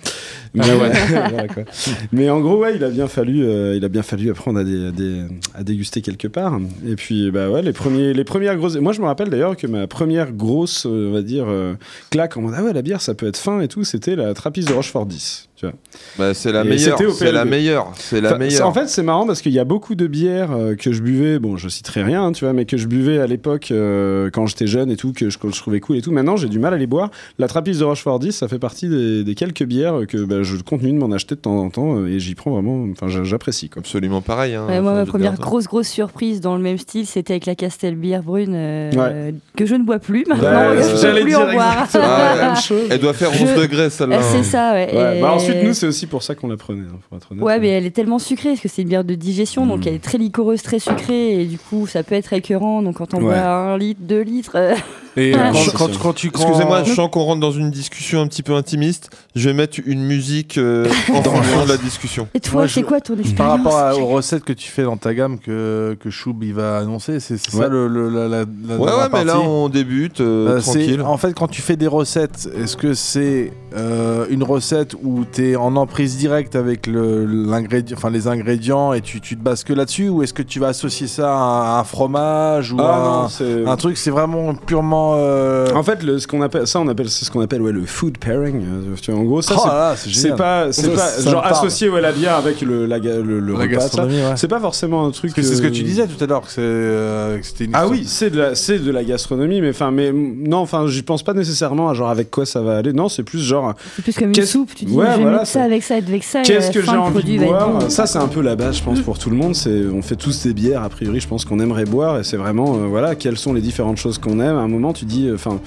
Mais, voilà, quoi. Mais en gros, ouais, il a bien fallu, euh, il a bien fallu apprendre à, dé- à dé- à déguster quelque part. Et puis, bah ouais, les premiers, les premières grosses. Moi, je me rappelle d'ailleurs que ma première grosse, euh, on va dire, euh, claque en mode ah ouais, la bière, ça peut être fin et tout. C'était la Trappiste de Rochefort 10. Tu vois. Bah, c'est la meilleure. c'était au C'est la meilleure. C'est la Enfin, meilleure. En fait, c'est marrant parce qu'il y a beaucoup de bières euh, que je buvais. Bon, je citerai rien, hein, tu vois, mais que je buvais à l'époque euh, quand j'étais jeune et tout, que je, que je trouvais cool et tout. Maintenant, j'ai du mal à les boire. La Trappiste de Rochefort 10, ça fait partie des, des quelques bières que bah, je continue de m'en acheter de temps en temps euh, et j'y prends vraiment. Enfin, j'a- j'apprécie. Absolument pareil. hein. Ouais, moi, ma première dire, grosse, grosse surprise dans le même style, c'était avec la Castelbière brune, euh, Ouais. que je ne bois plus maintenant. Ouais, je ne j'allais peux plus dire en boire. Ah. Elle doit faire Je- 11 degrés celle-là. Euh, C'est ça, ouais. Ouais, Et- bah ensuite, nous, c'est aussi pour ça qu'on la prenait, hein, pour être honnête. Ouais, mais elle est tellement sucrée parce que c'est une bière de digestion, donc Mm. elle est très liquoreuse, très sucrée, et du coup, ça peut être écœurant. Donc quand on Ouais. boit un litre, deux litres, euh, Et Ah. quand, tu quand- Excusez-moi, je sens qu'on rentre dans une discussion un petit peu intimiste. Je vais mettre une musique euh, en fond de la discussion. Et toi, c'est je- quoi ton expérience Par rapport à- aux recettes que tu fais dans ta gamme que, que Choub il va annoncer, c'est ça le, le- la, la, la- Ouais, la ouais, mais là on débute euh, Euh, tranquille. En fait, quand tu fais des recettes, est-ce que c'est euh, une recette où tu es en emprise directe avec le, l'ingrédient, enfin, les ingrédients et tu, tu te bases que là-dessus Ou est-ce que tu vas associer ça à un fromage ou Ah à non, un, c'est. un truc? C'est vraiment purement. Euh, En fait, le, ce qu'on appelle ça, on appelle c'est ce qu'on appelle ouais, le food pairing. euh, tu vois, en gros, ça oh c'est pas, c'est Ça, pas ça me genre associé ouais, la bière avec le, la, le, le La repas. ouais. C'est pas forcément un truc. C'est ce que euh, tu disais tout à l'heure, que, c'est, euh, que c'était une Ah oui, c'est de la, c'est de la gastronomie, mais enfin, mais non, enfin, j'y pense pas nécessairement à genre avec quoi ça va aller. Non, c'est plus genre C'est plus comme une Qu'est-ce- soupe, tu dis Ouais, je vais voilà, ça c'est- avec ça avec ça. Qu'est-ce que j'ai envie de boire. Ça, c'est un peu la base, je pense, pour tout le monde. C'est, on fait tous des bières, a priori, je pense qu'on aimerait boire, et c'est vraiment, euh, voilà, quelles sont les différentes choses qu'on aime. À un moment, tu dis, enfin,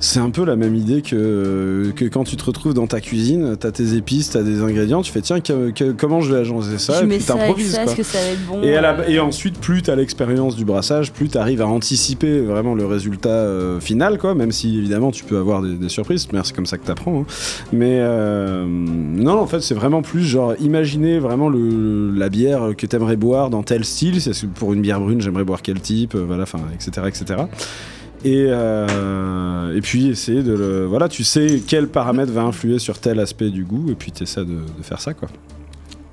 c'est un peu la même idée que, que quand tu te retrouves dans ta cuisine, t'as tes épices, t'as des ingrédients, tu fais, tiens, que- que- comment je vais agencer ça Tu Et puis t'improvises, ça, quoi. est-ce que ça va être bon Et, euh, et ensuite, plus tu as l'expérience du brassage, plus tu arrives à anticiper vraiment le résultat euh, final, quoi, même si évidemment tu peux avoir des, des surprises, mais c'est comme ça que tu apprends. Mais euh, non, en fait, c'est vraiment plus genre imaginer vraiment le, la bière que tu aimerais boire dans tel style. C'est pour une bière brune, j'aimerais boire quel type, euh, voilà, enfin, etc. etc. Et, euh, et puis essayer de le. Voilà, tu sais quel paramètre va influer sur tel aspect du goût, et puis tu essaies de, de faire ça, quoi.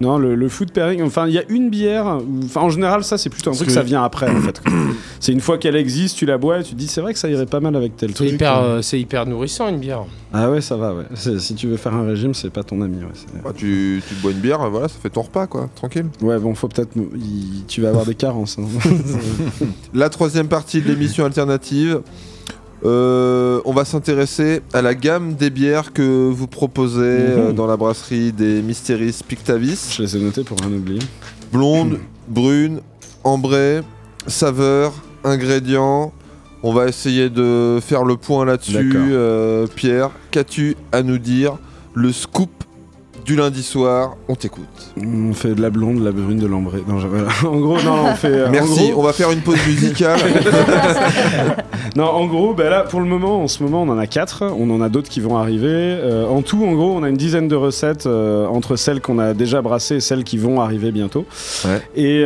Non, le, le food pairing, enfin, il y a une bière, enfin, en général, ça, c'est plutôt un Parce truc, que- ça vient après, en fait. c'est une fois qu'elle existe, tu la bois et tu te dis, c'est vrai que ça irait pas mal avec tel truc. hyper, hein. euh, c'est hyper nourrissant une bière. Ah ouais, ça va, ouais. Si tu veux faire un régime, c'est pas ton ami, ouais. Bah, tu, tu bois une bière, voilà, ça fait ton repas, quoi, tranquille. Ouais, bon, faut peut-être. Tu vas avoir des carences. hein. La troisième partie de l'émission alternative, euh, on va s'intéresser à la gamme des bières que vous proposez euh, dans la brasserie des Mysteries Pictavis. Je les ai notés pour rien oublier. Blonde, brune, ambrée, saveur, ingrédients. On va essayer de faire le point là-dessus. D'accord. Euh, Pierre, qu'as-tu à nous dire? Le scoop du lundi soir, on t'écoute. On fait de la blonde, de la brune, de l'ambrée. Non. En gros, non, on fait. euh, Merci, gros- on va faire une pause musicale. non, en gros, ben là, pour le moment, en ce moment, on en a 4. On en a d'autres qui vont arriver. Euh, en tout, en gros, on a une dizaine de recettes euh, entre celles qu'on a déjà brassées et celles qui vont arriver bientôt. Ouais. Et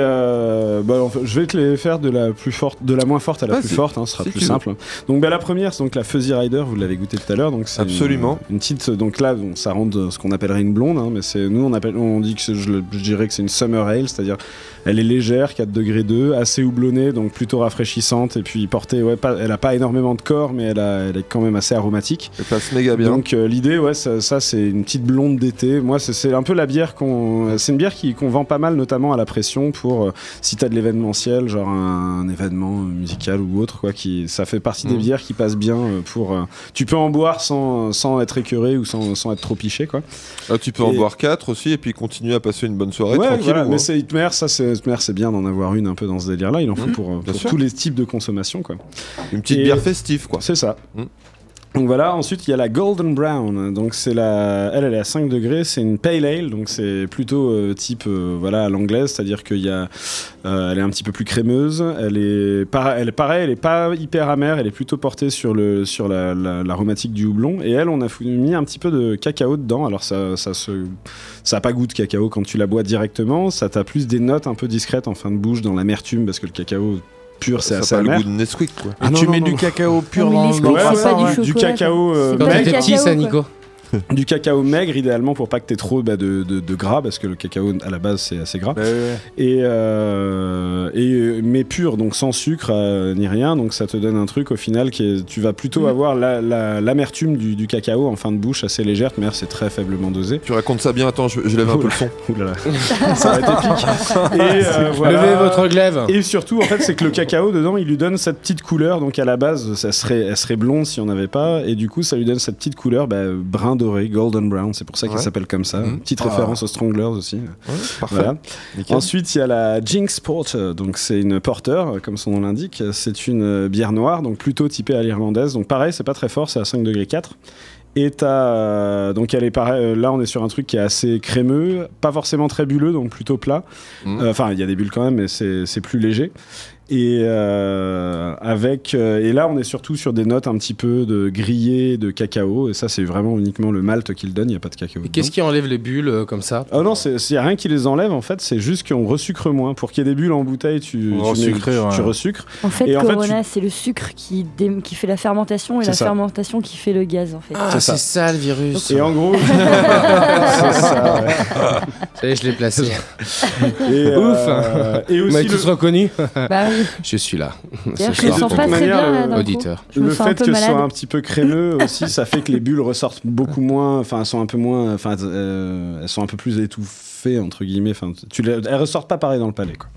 bah, en fait, je vais te les faire de la plus forte, de la moins forte à la plus forte. hein, ce sera plus simple. Donc, ben, la première, c'est donc la Fuzzy Rider. Vous l'avez goûté tout à l'heure. Absolument. Une, une petite. Donc là, ça rentre ce qu'on appellerait une blonde. Hein, mais c'est nous, on appelle, on dit que c'est- je, dirais que c'est une summer ale, c'est-à-dire elle est légère, 4 degrés 2, assez houblonnée, donc plutôt rafraîchissante, et puis portée, ouais, pas, elle a pas énormément de corps, mais elle, a- elle est quand même assez aromatique. Elle passe méga bien. Donc euh, l'idée, ouais, ça, ça, c'est une petite blonde d'été. Moi, c'est- c'est un peu la bière qu'on, c'est une bière qui- qu'on vend pas mal, notamment à la pression pour euh, si t'as de l'événementiel, genre un, un événement musical ou autre, quoi. Qui, ça fait partie des Mhm. bières qui passent bien euh, pour. euh, tu peux en boire sans, sans être écœuré ou sans, sans être trop piché, quoi. Ah, tu peux en Et- boire 4 aussi et puis continuer à passer une bonne soirée Ouais, tranquille. voilà, hein. mais c'est Hitmer, ça c'est c'est bien d'en avoir une un peu dans ce délire-là. Il en faut Mhm, pour, euh, pour tous les types de consommation, quoi. Une petite Et- bière festive, quoi. C'est ça. Mhm. Donc voilà, ensuite il y a la Golden Brown. Donc c'est la, elle, elle est à 5 degrés, c'est une pale ale, donc c'est plutôt euh, type euh, voilà à l'anglaise, c'est-à-dire qu'il euh, elle est un petit peu plus crémeuse. Elle est, para- elle pareil, elle est pas hyper amère, elle est plutôt portée sur le sur la, la- l'aromatique du houblon. Et elle, on a mis un petit peu de cacao dedans. Alors ça, ça se, ça pas goût de cacao quand tu la bois directement. Ça t'a plus des notes un peu discrètes en fin de bouche dans l'amertume parce que le cacao pur c'est Ça assez a pas le amer. goût de Nesquik, quoi. Ah tu non, mets non, du non. cacao pur mais dans, le Ouais, du cacao, euh, tes petits, cacao, ça, quoi. Nico. du cacao maigre idéalement pour pas que t'aies trop bah, de, de- de gras parce que le cacao à la base c'est assez gras Ouais, ouais. et, euh, et euh, mais pur donc sans sucre euh, ni rien donc ça te donne un truc au final qui est tu vas plutôt avoir la- la- l'amertume du, du cacao en fin de bouche assez légère mais c'est très faiblement dosé Tu racontes ça bien, attends, je, je lève un peu le son. Ouh là là. ça va être épique et euh, voilà. Levez votre glaive. Et surtout, en fait, c'est que le cacao dedans, il lui donne cette petite couleur. Donc à la base, ça serait, elle serait blonde si on n'avait pas. Et du coup, ça lui donne cette petite couleur bah, brun doré, golden brown. C'est pour ça qu'elle Ouais. s'appelle comme ça. Mhm. Petite Ah. référence aux Stranglers aussi. Parfait. Voilà. Ensuite, il y a la Jinx Porter. Donc c'est une porter, comme son nom l'indique. C'est une bière noire, donc plutôt typée à l'irlandaise. Donc pareil, c'est pas très fort, c'est à 5 degrés 4. Et euh, donc elle est pareil, euh, là on est sur un truc qui est assez crémeux, pas forcément très bulleux, donc plutôt plat. Mhm. Euh, Enfin, il y a des bulles quand même, mais c'est plus léger. Et euh, avec euh, et là on est surtout sur des notes un petit peu de grillé de cacao et ça c'est vraiment uniquement le malt qu'il donne, il n'y a pas de cacao. Et qu'est-ce qui enlève les bulles euh, comme ça Ah non, il y a rien qui les enlève en fait, c'est juste qu'on resucre moins. Pour qu'il y ait des bulles en bouteille, tu, tu, mets- resucre, tu- ouais. tu resucres. En fait, Et en fait, Corona, c'est le sucre qui, dé- qui fait la fermentation et la ça. fermentation qui fait le gaz, en fait. Ah, C'est ça. ça. le virus. Et en gros, c'est ça. ouais. Ça y est, je l'ai placé. Et, Ouf. et Vous aussi m'avez le, tous reconnu Bah oui. Je suis là. Ce je me sens de pas toute très manière, bien, là, auditeur. Le fait que ce soit un petit peu crémeux aussi, ça fait que les bulles ressortent beaucoup moins, enfin elles sont un peu moins, enfin euh, elles sont un peu plus étouffées entre guillemets. Enfin, tu les, elles ressortent pas pareil dans le palais quoi.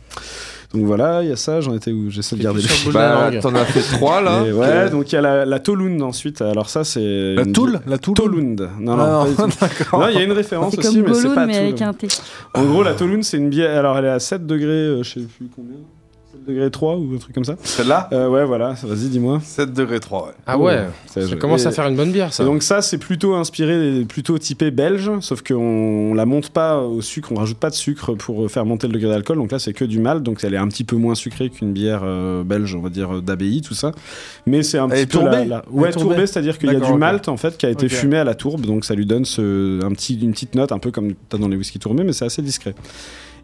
Donc voilà, il y a ça, j'en étais où? J'essaie de garder les Bah, t'en as fait trois là. Et ouais, donc il y a la, la Tolund ensuite. Alors ça c'est La une- Toul? La Toul? Tolund. Non non, Ah, d'accord. Non, il y a une référence aussi, comme mais c'est pas mais Toul. avec un T. En gros, la Tolund c'est une bière. Alors elle est à 7 degrés, euh, je sais plus combien. 7 degrés 3 ou un truc comme ça. Celle-là? Euh, ouais, voilà. Vas-y, dis-moi. 7 degrés 3, ouais. Ah ouais, Ça, commence et- à faire une bonne bière, ça. Et donc ça, c'est plutôt inspiré, plutôt typé belge, sauf qu'on on la monte pas au sucre, on rajoute pas de sucre pour faire monter le degré d'alcool. Donc là, c'est que du malt, donc elle est un petit peu moins sucrée qu'une bière euh, belge, on va dire euh, d'abbaye, tout ça. Mais c'est un Elle petit est peu la- la- Elle ouais est tourbée tourbé, c'est-à-dire qu'il y a du malt en fait qui a été fumé à la tourbe, donc ça lui donne ce, un petit, une petite note, un peu comme t'as dans les whisky tourbés, mais c'est assez discret.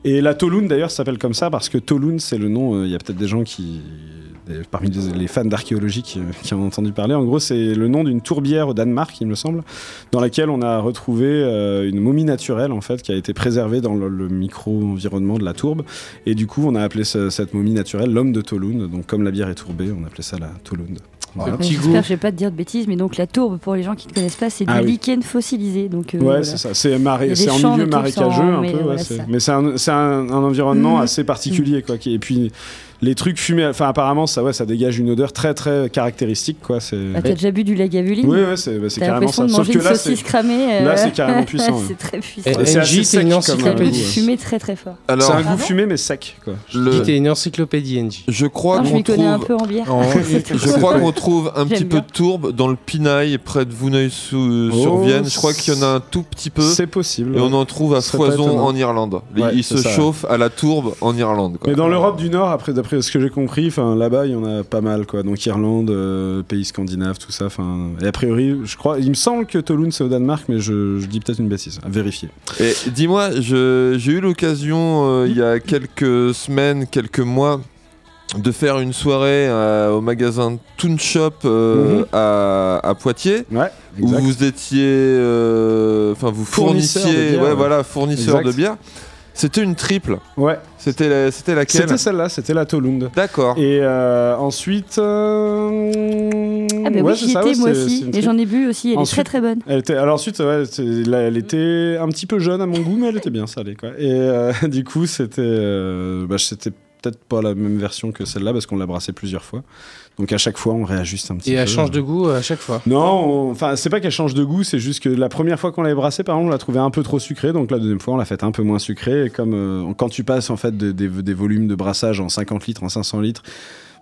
Et la Tolun d'ailleurs s'appelle comme ça parce que Tolun c'est le nom. euh, Il y a peut-être des gens qui, parmi les, fans d'archéologie qui, en ont entendu parler. En gros, c'est le nom d'une tourbière au Danemark, il me semble, dans laquelle on a retrouvé euh, une momie naturelle en fait qui a été préservée dans le, micro-environnement de la tourbe. Et du coup, on a appelé ce- cette momie naturelle l'homme de Tolun. Donc, comme la bière est tourbée, on appelait ça la Tolun. Voilà. J'espère que je vais pas te dire de bêtises, mais donc la tourbe, pour les gens qui ne connaissent pas, c'est du Ah oui. lichen fossilisé. Donc, euh, Ouais, voilà. c'est ça. C'est en milieu marécageux un mais peu. ouais, voilà, c'est- ça. mais c'est un, c'est un, un environnement Mhm. assez particulier. Quoi, qui- et puis, les trucs fumés, enfin, apparemment, ça, ouais, ça dégage une odeur très, très caractéristique. Quoi, c'est... Ah, T'as déjà bu du lagavulin Oui, ouais, c'est, bah, carrément ça. de Sauf manger que une là, c'est... saucisse cramée. euh, là, c'est carrément puissant, ouais. c'est très puissant. C'est assez c'est une sec comme, C'est un encyclopédie. ouais. fumée très très fort. C'est Alors, un goût fumé, mais sec. Quoi. t'es une encyclopédie, NJ. je crois qu'on m'y connais un trouve, peu en bière. Oh, je crois qu'on trouve un petit peu de tourbe dans le Pinail près de Vouneuil-sur Oh, Vienne. Je crois qu'il y en a un tout petit peu. C'est possible. Et on en trouve à foison en Irlande. Il- se chauffe à la tourbe en Irlande. Mais dans l'Europe du Nord, après, d'après ce que j'ai compris, enfin là-bas, il y en a pas mal, quoi. Donc Irlande, euh, pays scandinaves, tout ça. Enfin, et a priori, je crois, il me semble que Tolun c'est au Danemark, mais je, je dis peut-être une bêtise. À vérifier. Et dis-moi, j'ai eu l'occasion euh, il y a quelques semaines, quelques mois, de faire une soirée euh, au magasin Toon Shop euh, Mhm. à, à Poitiers, Ouais. où vous étiez, euh, enfin vous Fournisseur de fournissiez, bière, ouais, ouais. voilà, fournisseur Exact. de bière. C'était une triple. Ouais. C'était la- c'était laquelle C'était celle-là, c'était la Tolund. D'accord. Et euh, ensuite. euh, Ah bah ouais, oui, j'y ça, étais ouais, moi aussi. Et j'en ai bu aussi, elle Ensuite- est très très bonne. Elle était, alors ensuite, ouais, c'est- là, elle était un petit peu jeune à mon goût, mais elle était bien salée. Quoi. Et euh, du coup, c'était euh, bah, c'était peut-être pas la même version que celle-là parce qu'on l'a brassée plusieurs fois. Donc à chaque fois, on réajuste un petit Et peu. elle change de goût à chaque fois? Non, on- enfin, c'est pas qu'elle change de goût, c'est juste que la première fois qu'on l'avait brassée, par exemple, on l'a trouvée un peu trop sucrée, donc la deuxième fois, on l'a faite un peu moins sucrée. Et comme euh, quand tu passes en fait de- des, des volumes de brassage en 50 litres, en 500 litres,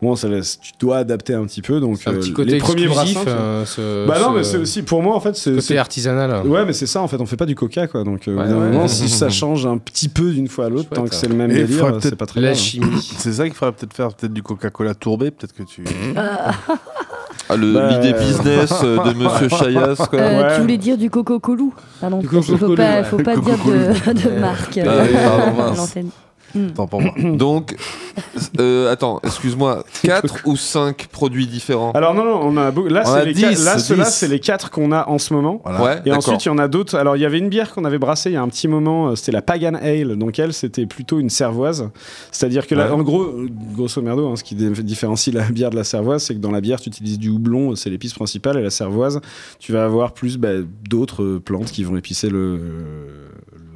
bon, ça laisse- tu dois adapter un petit peu. Donc Un euh, petit côté les premiers brassins, euh, ce- bah non, ce mais c'est aussi pour moi en fait, c'est artisanal. Ouais, mais c'est ça en fait, on fait pas du coca quoi. Donc euh, Ouais, ouais. moment, si ça change un petit peu d'une fois à l'autre, tant que c'est le même Et il délire, c'est peut-être pas très La chimie. C'est ça qu'il faudrait peut-être faire, peut-être du Coca-Cola tourbé, peut-être que tu. Ah, le- Bah, L'idée euh, business euh, de Monsieur Chayas. Quoi. Euh, Ouais. Tu voulais dire du coco colou Pardon, qu'il coco faut pas, faut pas dire de, de marque Ah euh, oui, pardon, Attends pour moi. Donc, euh, attends, excuse-moi, 4 ou 5 produits différents Alors non, non, on a beau- là, On c'est a les 10, quatre- là, ceux-là, 10. c'est les quatre qu'on a en ce moment. Voilà. Ouais, Et d'accord. ensuite, il y en a d'autres. Alors, il y avait une bière qu'on avait brassée il y a un petit moment, euh, c'était la Pagan Ale. Donc, elle, c'était plutôt une cervoise. C'est-à-dire que, là, Ouais. en gros, euh, grosso merdo, hein, ce qui dé- différencie la bière de la cervoise, c'est que dans la bière, tu utilises du houblon, c'est l'épice principale, et la cervoise, tu vas avoir plus bah, d'autres euh, plantes qui vont épicer le,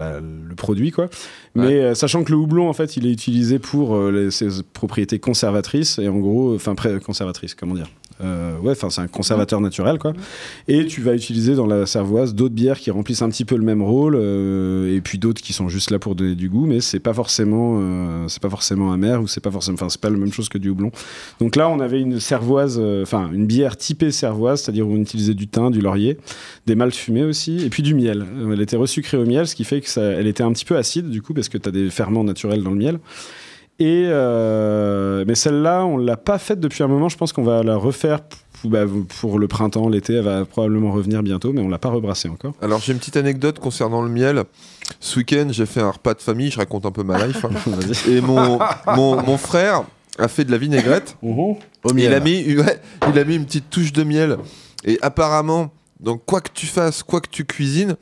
la- le produit, quoi. Mais euh, sachant que le houblon, en fait, il est utilisé pour euh, les- ses propriétés conservatrices, et en gros, enfin, conservatrices, comment dire Euh, ouais, enfin, c'est un conservateur naturel, quoi. Et tu vas utiliser dans la cervoise d'autres bières qui remplissent un petit peu le même rôle, euh, et puis d'autres qui sont juste là pour donner du goût, mais c'est pas forcément, euh, c'est pas forcément amer ou c'est pas forcément, enfin, c'est pas la même chose que du houblon. Donc là, on avait une cervoise, enfin, une bière typée cervoise, c'est-à-dire où on utilisait du thym, du laurier, des maltes fumés aussi, et puis du miel. Elle était resucrée au miel, ce qui fait que ça, elle était un petit peu acide du coup parce que tu as des ferments naturels dans le miel. Et euh, mais celle-là, on l'a pas faite depuis un moment. Je pense qu'on va la refaire bah, pour le printemps, l'été. Elle va probablement revenir bientôt, mais on l'a pas rebrassée encore. Alors j'ai une petite anecdote concernant le miel. Ce week-end, j'ai fait un repas de famille, je raconte un peu ma life. hein. Et mon, mon, mon frère a fait de la vinaigrette. Au Il a, mis, ouais, il a mis une petite touche de miel. Et apparemment, donc quoi que tu fasses, quoi que tu cuisines,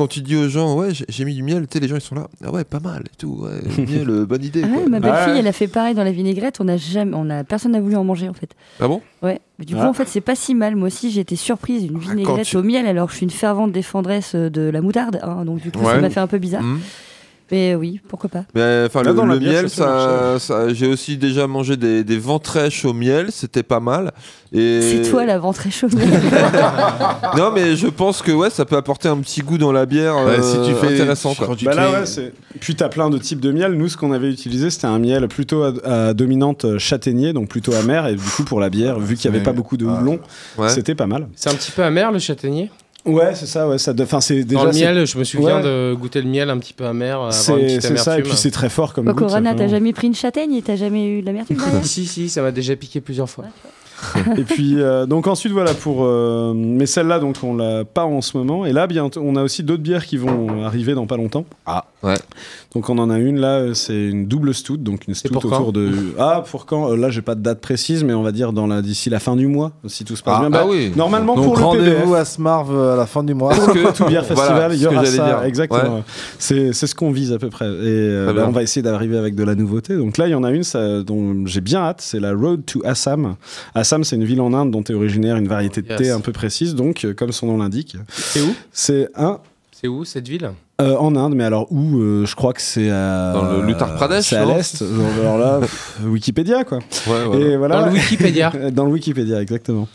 quand tu dis aux gens, ouais, j'ai- mis du miel, tu sais, les gens ils sont là, ah ouais, pas mal et tout, ouais, le miel, euh, bonne idée. Ah quoi. ouais, ma belle-fille, elle a fait pareil dans la vinaigrette. On a jamais, on a, personne n'a voulu en manger en fait. Ah bon? Ouais. Mais du coup, Ah. en fait, c'est pas si mal. Moi aussi, j'ai été surprise d'une vinaigrette tu- au miel. Alors, je suis une fervente défendresse de la moutarde. hein, donc, du coup, ça m'a fait un peu bizarre. Mhm. Mais oui, pourquoi pas. Mais enfin, le, miel, ça ça, j'ai aussi déjà mangé des, des ventrèches au miel, c'était pas mal. Et... C'est toi la ventre chaude. non, mais je pense que ouais, ça peut apporter un petit goût dans la bière Ouais, euh, si tu fais- intéressant. quoi. Bah là, ouais, c'est. Puis t'as plein de types de miel. Nous, ce qu'on avait utilisé, c'était un miel plutôt à, à dominante euh, châtaignier, donc plutôt amer. Et du coup, pour la bière, vu qu'il n'y avait pas beaucoup de houblon, Ouais. c'était pas mal. C'est un petit peu amer le châtaignier? Ouais, c'est ça. Ouais, ça. de- Enfin, c'est déjà. Dans le miel, je me souviens Ouais. de goûter le miel un petit peu amer, une C'est ça. Et puis c'est très fort comme Quoi, goût. Corona, t'as jamais pris une châtaigne et t'as jamais eu de l'amertume si, si, ça m'a déjà piqué plusieurs fois. et puis euh, donc ensuite voilà pour euh, mais celle-là donc on l'a pas en ce moment et là bientôt on a aussi d'autres bières qui vont arriver dans pas longtemps. Ah ouais. Donc on en a une là euh, c'est une double stout donc une stout autour de ah pour quand Euh, là j'ai pas de date précise mais on va dire dans la d'ici la fin du mois si tout se passe Ah, bien. Bah, ah oui. Normalement Donc pour le rendez-vous à Smarv euh, à la fin du mois. Pour le Tout Bière Festival, il y que aura ça, dire. exactement. Ouais. C'est c'est ce qu'on vise à peu près. Et euh, bah, on va essayer d'arriver avec de la nouveauté. Donc là, il y en a une ça, dont j'ai bien hâte, c'est la Road to Assam. Assam, c'est une ville en Inde dont est originaire une variété de Yes. thé un peu précise. Donc, comme son nom l'indique, C'est où? c'est un C'est où cette ville? Euh, en Inde, mais alors où euh, Je crois que c'est à Dans le l'Uttar Pradesh, C'est à l'est. Alors là, Wikipédia quoi. Ouais, voilà. Et voilà. Dans le Wikipédia. Dans le Wikipédia, exactement.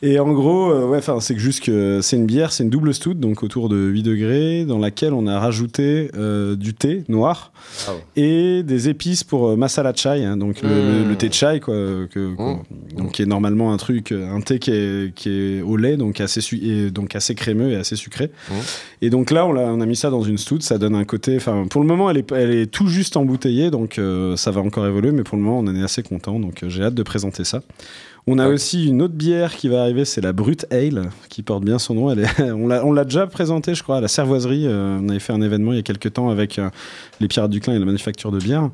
Et en gros, euh, ouais, enfin, c'est que juste que c'est une bière, c'est une double stout, donc autour de 8 degrés, dans laquelle on a rajouté euh, du thé noir Ah ouais. et des épices pour euh, masala chai, hein, donc le, le- le thé chai, quoi, que, qu'on- donc qui est normalement un truc, un thé qui est, qui est au lait, donc assez, su- et donc assez crémeux et assez sucré. Mm. Et donc là, on a, on a mis ça dans une stout, ça donne un côté. Enfin, pour le moment, elle est, elle est tout juste embouteillée, donc euh, ça va encore évoluer, mais pour le moment, on en est assez content, donc euh, j'ai hâte de présenter ça. On a aussi une autre bière qui va arriver, c'est la Brut Ale, qui porte bien son nom. Elle est, on l'a déjà présentée, je crois, à la Cervoiserie. Euh, on avait fait un événement il y a quelques temps avec les Pirates du Clin et la manufacture de bière.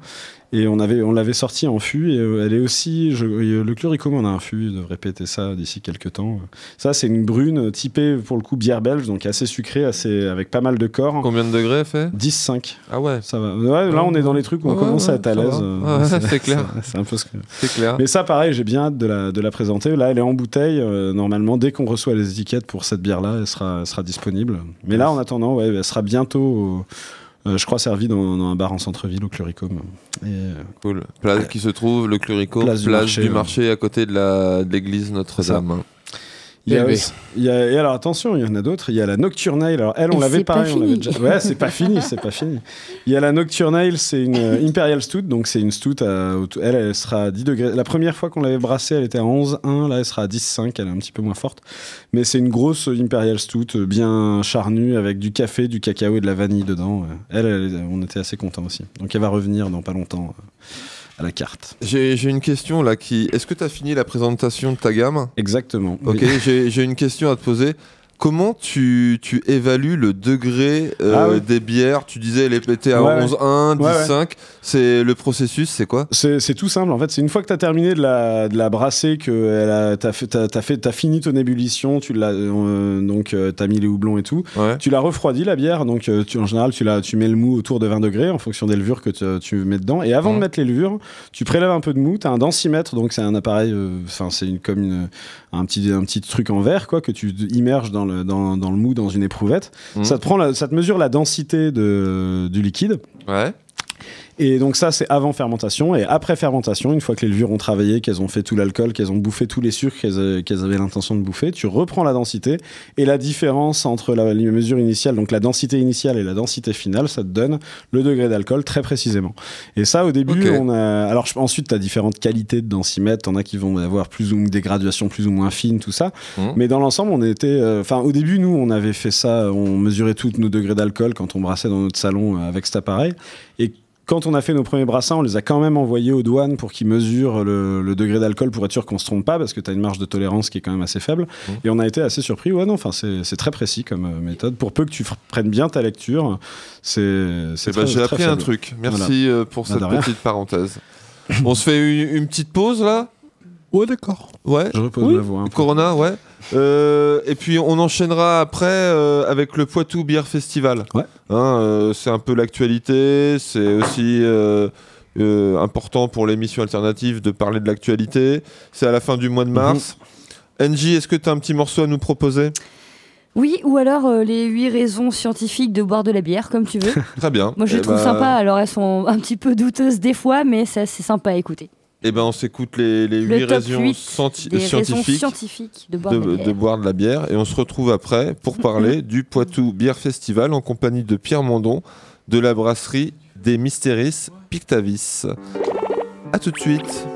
Et on avait, on l'avait sortie en fût. Et euh, elle est aussi, je- euh, le Cluricum en a un fût. Il devrait péter ça d'ici quelques temps. Ça, c'est une brune typée pour le coup bière belge, donc assez sucrée, assez avec pas mal de corps. Combien de degrés fait 10-5. Ah ouais, Ça va. Ouais, là, on est dans les trucs où on Ouais, commence à être à l'aise. Ouais, c'est clair. C'est c'est un peu ce que. c'est clair. Mais ça, pareil, j'ai bien hâte de la, de la présenter. Là, elle est en bouteille. euh, normalement, dès qu'on reçoit les étiquettes pour cette bière-là, elle sera, elle sera disponible. Mais là, en attendant, ouais, elle sera bientôt, euh, je crois, servie dans, dans un bar en centre-ville au Cluricum. Et, euh, Cool. Place qui se trouve, le Clurico, Place place, du du, marché, ouais. à côté de l'église Notre-Dame. Il y a aussi- il y a- et alors attention, il y en a d'autres. Il y a la Nocturnale. Alors elle, on l'avait pas pareil. on l'avait fini. déjà- Ouais, c'est pas fini, c'est pas fini. Il y a la Nocturnale, c'est une euh, Imperial Stout, donc c'est une stout. à- elle, elle sera à 10 degrés. La première fois qu'on l'avait brassée, elle était à 11,1. Là, elle sera à 10,5. Elle est un petit peu moins forte, mais c'est une grosse Imperial Stout, euh, bien charnue, avec du café, du cacao et de la vanille dedans. Ouais. Elle, elle, on était assez contents aussi. Donc elle va revenir dans pas longtemps euh, à la carte. J'ai une question là qui. Est-ce que tu as fini la présentation de ta gamme? Exactement. Ok, Oui. j'ai une question à te poser. Comment tu, tu évalues le degré euh, Ah oui. des bières? Tu disais elle est pétée à Ouais, ouais. 11,1, 10,5. Ouais, ouais. C'est le processus, c'est quoi? C'est tout simple en fait. C'est une fois que tu as terminé de la, de la brasser, que tu as, fait, t'as- t'as fait, t'as fini ton ébullition, tu l'as, euh, donc tu as mis les houblons et tout. Tu l'as refroidi la bière, donc euh, tu, en général tu, tu mets le mou autour de 20 degrés en fonction des levures que te- tu mets dedans. Et avant de mettre les levures, tu prélèves un peu de mou. Tu as un densimètre, donc c'est un appareil, euh, enfin c'est une, comme une- un, petit, un petit truc en verre quoi, que tu immerges dans le, dans, dans le mou dans une éprouvette. Mhm. Ça, te prend la- ça te mesure la densité de, du liquide. Ouais. Et donc ça, c'est avant fermentation. Et après fermentation, une fois que les levures ont travaillé, qu'elles ont fait tout l'alcool, qu'elles ont bouffé tous les sucres qu'elles euh, avaient l'intention de bouffer, tu reprends la densité. Et la différence entre la, la mesure initiale, donc la densité initiale et la densité finale, ça te donne le degré d'alcool très précisément. Et ça, au début, on a... Alors je- ensuite, tu as différentes qualités de densimètre. T'en as qui vont avoir plus ou des graduations plus ou moins fines, tout ça. Mhm. Mais dans l'ensemble, on était... euh, Enfin, au début, nous, on avait fait ça, on mesurait tous nos degrés d'alcool quand on brassait dans notre salon euh, avec cet appareil. Et quand on a fait nos premiers brassins, on les a quand même envoyés aux douanes pour qu'ils mesurent le, le degré d'alcool pour être sûr qu'on se trompe pas, parce que tu as une marge de tolérance qui est quand même assez faible. Mmh. Et on a été assez surpris. Ouais, non, enfin, c'est très précis comme euh, méthode. Pour peu que tu prennes bien ta lecture, c'est Eh ben, J'ai appris un truc. Merci euh, pour Bah, cette petite parenthèse. On se fait une, une petite pause là? Ouais, d'accord. Ouais. Je repose Oui. ma voix un peu. Corona, ouais. Euh, et puis on enchaînera après euh, avec le Poitou Beer Festival. Ouais. Hein, euh, c'est un peu l'actualité, c'est aussi euh, euh, important pour l'émission alternative de parler de l'actualité. C'est à la fin du mois de mars. Angie, est-ce que tu as un petit morceau à nous proposer? Oui, ou alors euh, les huit raisons scientifiques de boire de la bière, comme tu veux. Très bien. Moi, je les Eh trouve ben- sympas. Alors, elles sont un petit peu douteuses des fois, mais ça, c'est sympa à écouter. Eh ben, on s'écoute les, les Le huit top raisons 8 scienti- des raisons scientifiques scientifiques de boire de, boire de la bière. Et on se retrouve après pour parler du Poitou Bière Festival en compagnie de Pierre Mondon de la brasserie des Mystéris Pictavis. A tout de suite.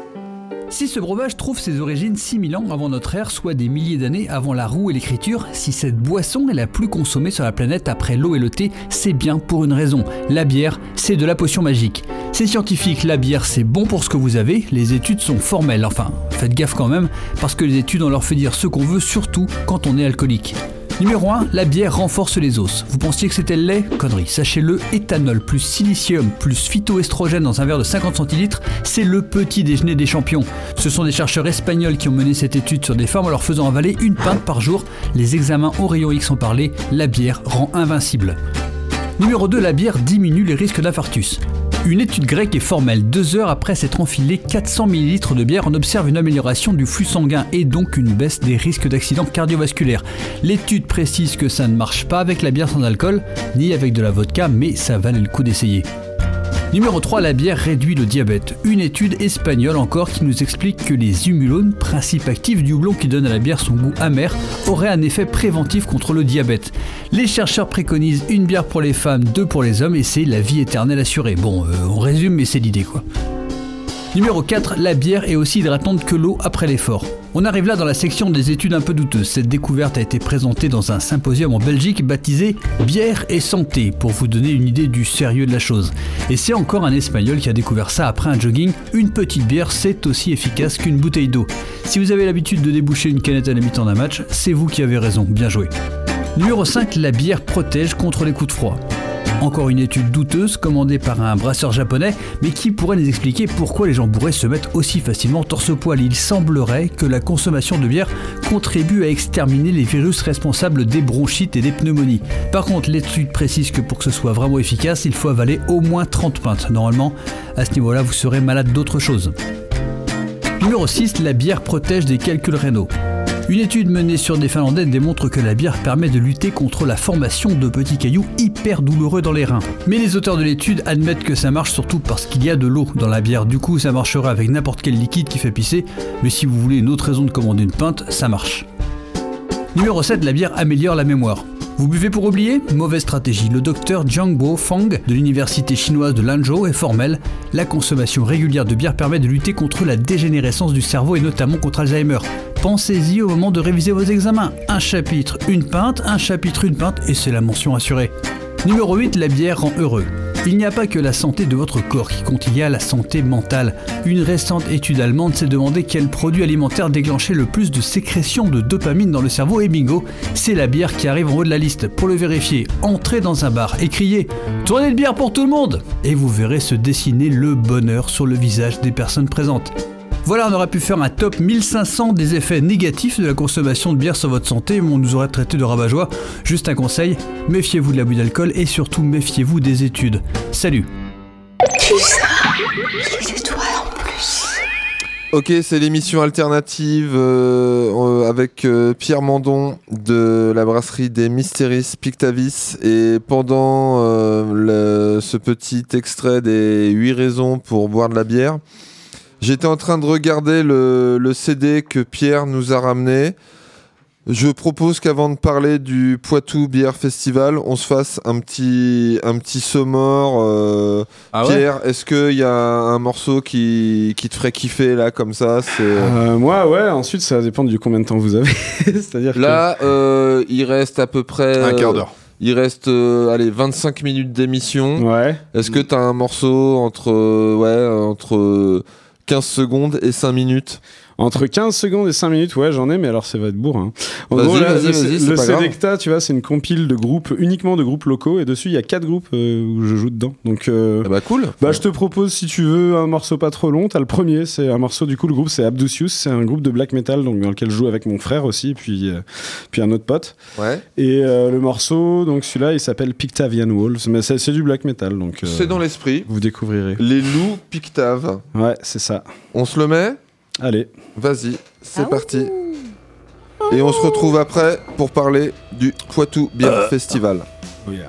Si ce breuvage trouve ses origines 6000 ans avant notre ère, soit des milliers d'années avant la roue et l'écriture, si cette boisson est la plus consommée sur la planète après l'eau et le thé, c'est bien pour une raison. La bière, c'est de la potion magique. C'est scientifique, la bière c'est bon pour ce que vous avez, les études sont formelles, enfin, faites gaffe quand même, parce que les études on leur fait dire ce qu'on veut, surtout quand on est alcoolique. Numéro 1, la bière renforce les os. Vous pensiez que c'était le lait? Connerie. Sachez-le, éthanol plus silicium plus phytoestrogène dans un verre de 50 centilitres, c'est le petit déjeuner des champions. Ce sont des chercheurs espagnols qui ont mené cette étude sur des femmes en leur faisant avaler une pinte par jour. Les examens au rayon X ont parlé, la bière rend invincible. Numéro 2, la bière diminue les risques d'infarctus. Une étude grecque est formelle. Deux heures après s'être enfilé 400 ml de bière, on observe une amélioration du flux sanguin et donc une baisse des risques d'accidents cardiovasculaires. L'étude précise que ça ne marche pas avec la bière sans alcool, ni avec de la vodka, mais ça valait le coup d'essayer. Numéro 3, la bière réduit le diabète. Une étude espagnole encore qui nous explique que les humulones, principe actif du houblon qui donne à la bière son goût amer, auraient un effet préventif contre le diabète. Les chercheurs préconisent une bière pour les femmes, deux pour les hommes et c'est la vie éternelle assurée. Bon, euh, on résume mais c'est l'idée quoi. Numéro 4, la bière est aussi hydratante que l'eau après l'effort. On arrive là dans la section des études un peu douteuses. Cette découverte a été présentée dans un symposium en Belgique baptisé Bière et santé pour vous donner une idée du sérieux de la chose. Et c'est encore un espagnol qui a découvert ça après un jogging. Une petite bière, c'est aussi efficace qu'une bouteille d'eau. Si vous avez l'habitude de déboucher une canette à la mi-temps d'un match, c'est vous qui avez raison. Bien joué. Numéro 5, la bière protège contre les coups de froid. Encore une étude douteuse commandée par un brasseur japonais, mais qui pourrait nous expliquer pourquoi les gens bourrés se mettent aussi facilement torse-poil. Il semblerait que la consommation de bière contribue à exterminer les virus responsables des bronchites et des pneumonies. Par contre, l'étude précise que pour que ce soit vraiment efficace, il faut avaler au moins 30 pintes. Normalement, à ce niveau-là, vous serez malade d'autre chose. Numéro 6, la bière protège des calculs rénaux. Une étude menée sur des Finlandais démontre que la bière permet de lutter contre la formation de petits cailloux hyper douloureux dans les reins. Mais les auteurs de l'étude admettent que ça marche surtout parce qu'il y a de l'eau dans la bière. Du coup, ça marchera avec n'importe quel liquide qui fait pisser. Mais si vous voulez une autre raison de commander une pinte, ça marche. Numéro 7, la bière améliore la mémoire. Vous buvez pour oublier Mauvaise stratégie. Le docteur Jiangbo Fang de l'université chinoise de Lanzhou est formel. La consommation régulière de bière permet de lutter contre la dégénérescence du cerveau et notamment contre Alzheimer. Pensez-y au moment de réviser vos examens. Un chapitre, une pinte, un chapitre, une pinte, et c'est la mention assurée. Numéro 8, la bière rend heureux. Il n'y a pas que la santé de votre corps qui compte, il y a la santé mentale. Une récente étude allemande s'est demandé quel produit alimentaire déclenchait le plus de sécrétion de dopamine dans le cerveau et bingo, c'est la bière qui arrive en haut de la liste. Pour le vérifier, entrez dans un bar et criez Tournez de bière pour tout le monde Et vous verrez se dessiner le bonheur sur le visage des personnes présentes. Voilà, on aurait pu faire un top 1500 des effets négatifs de la consommation de bière sur votre santé, mais on nous aurait traité de rabat-joie. Juste un conseil, méfiez-vous de l'abus d'alcool et surtout méfiez-vous des études. Salut étoiles en plus. Ok, c'est l'émission alternative euh, euh, avec euh, Pierre Mandon de la brasserie des Mystéris Pictavis. Et pendant euh, le- ce petit extrait des 8 raisons pour boire de la bière, j'étais en train de regarder le, le CD que Pierre nous a ramené. Je propose qu'avant de parler du Poitou Bière Festival, on se fasse un petit, un petit sommaire. euh, Ah ouais Pierre, est-ce qu'il y a un morceau qui, qui te ferait kiffer là comme ça. Euh, moi, ouais, ensuite, ça va dépendre du combien de temps vous avez. C'est-à-dire que- Là, euh, il reste à peu près Un quart euh, d'heure. Il reste euh, allez 25 minutes d'émission. Ouais. Est-ce que t'as un morceau entre euh, ouais entre euh, 15 secondes et 5 minutes Entre 15 secondes et 5 minutes, ouais, j'en ai, mais alors ça va être bourrin. En Vas-y, gros, là, vas-y, le, le grave. Selecta, tu vois, c'est une compile de groupes, uniquement de groupes locaux, et dessus, il y a 4 groupes euh, où je joue dedans. Donc, euh, bah cool. Bah, je te propose, si tu veux, un morceau pas trop long. T'as le premier, c'est un morceau, du coup, le groupe, c'est Abdusius, c'est un groupe de black metal, donc, dans lequel je joue avec mon frère aussi, puis, euh, puis un autre pote. Ouais. Et le morceau, donc celui-là, il s'appelle Pictavian Wolves, mais c'est du black metal, donc. C'est dans l'esprit. Vous découvrirez. Les loups Pictave. Ouais, c'est ça. On se le met? Allez. Vas-y, c'est parti. Et on se retrouve après pour parler du Poitou Beer Festival. Oh yeah.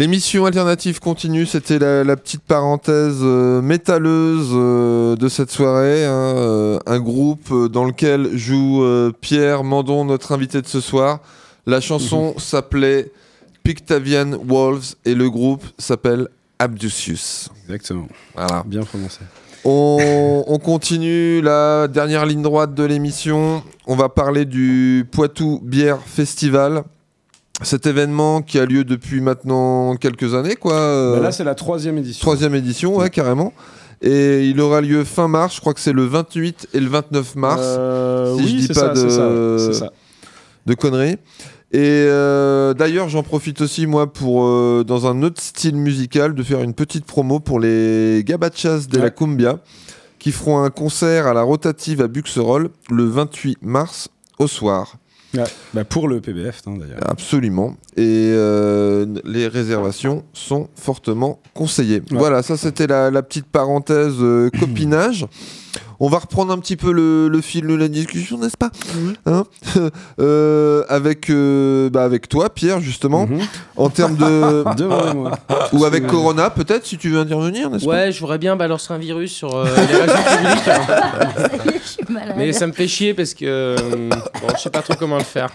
L'émission alternative continue, c'était la, la petite parenthèse euh, métalleuse euh, de cette soirée. hein, euh, un groupe dans lequel joue Pierre Mandon, notre invité de ce soir. La chanson s'appelait Pictavian Wolves et le groupe s'appelle Abducius. Exactement. Voilà. Bien prononcé. On, on continue la dernière ligne droite de l'émission. On va parler du Poitou Bière Festival. Cet événement qui a lieu depuis maintenant quelques années, quoi. euh, Bah là, c'est la troisième édition. troisième édition, ouais, carrément. Et il aura lieu fin mars, je crois que c'est le 28 et le 29 mars. Euh, si oui, je dis pas ça, de, ça, ça. conneries. Et euh, d'ailleurs, j'en profite aussi, moi, pour, euh, dans un autre style musical, de faire une petite promo pour les Gabachas de la Cumbia, qui feront un concert à la rotative à Buxerolles le 28 mars au soir. Bah pour le PBF, hein, d'ailleurs. Absolument. Et euh, les réservations sont fortement conseillées. Voilà, ça c'était la, la petite parenthèse euh, copinage. On va reprendre un petit peu le, le fil de la discussion, n'est-ce pas Hein Euh, avec, euh, bah, avec toi, Pierre, justement, en termes de... Ou avec Corona, peut-être, si tu veux intervenir, n'est-ce pas Ouais, je voudrais bien balancer un virus sur euh, les réseaux publics. hein. Je suis malade. Mais ça me fait chier parce que euh, bon, je sais pas trop comment le faire.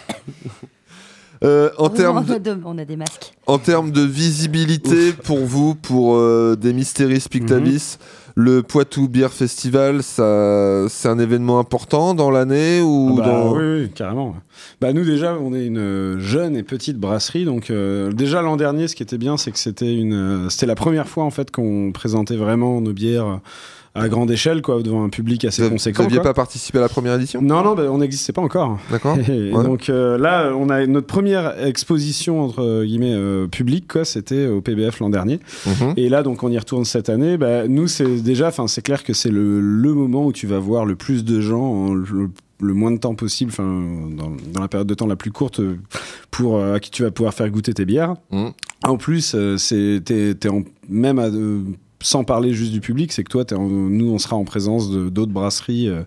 Euh, en on, termes a de- on a des masques. En termes de visibilité pour vous, pour euh, des Mysteries Pictavis, le Poitou Beer Festival, ça, c'est un événement important dans l'année ou Ah bah, dans... oui, oui, carrément. Bah, nous, déjà, on est une jeune et petite brasserie. Donc, euh, déjà, l'an dernier, ce qui était bien, c'est que c'était une, euh, c'était la première fois, en fait, qu'on présentait vraiment nos bières à grande échelle, quoi, devant un public assez Vous conséquent. n'aviez quoi. pas participé à la première édition? Non, non, bah, on n'existait pas encore. D'accord. Ouais. donc euh, là, on a notre première exposition entre guillemets euh, publique, quoi. C'était au PBF l'an dernier. Mhm. Et là, donc, on y retourne cette année. Bah, nous, c'est déjà, enfin, c'est clair que c'est le, le moment où tu vas voir le plus de gens en le, le moins de temps possible, enfin, dans, dans la période de temps la plus courte, euh, pour euh, à qui tu vas pouvoir faire goûter tes bières. Mhm. En plus, euh, c'est t'es, t'es en- même à, euh, sans parler juste du public, c'est que toi, nous, on sera en présence d'autres brasseries, euh,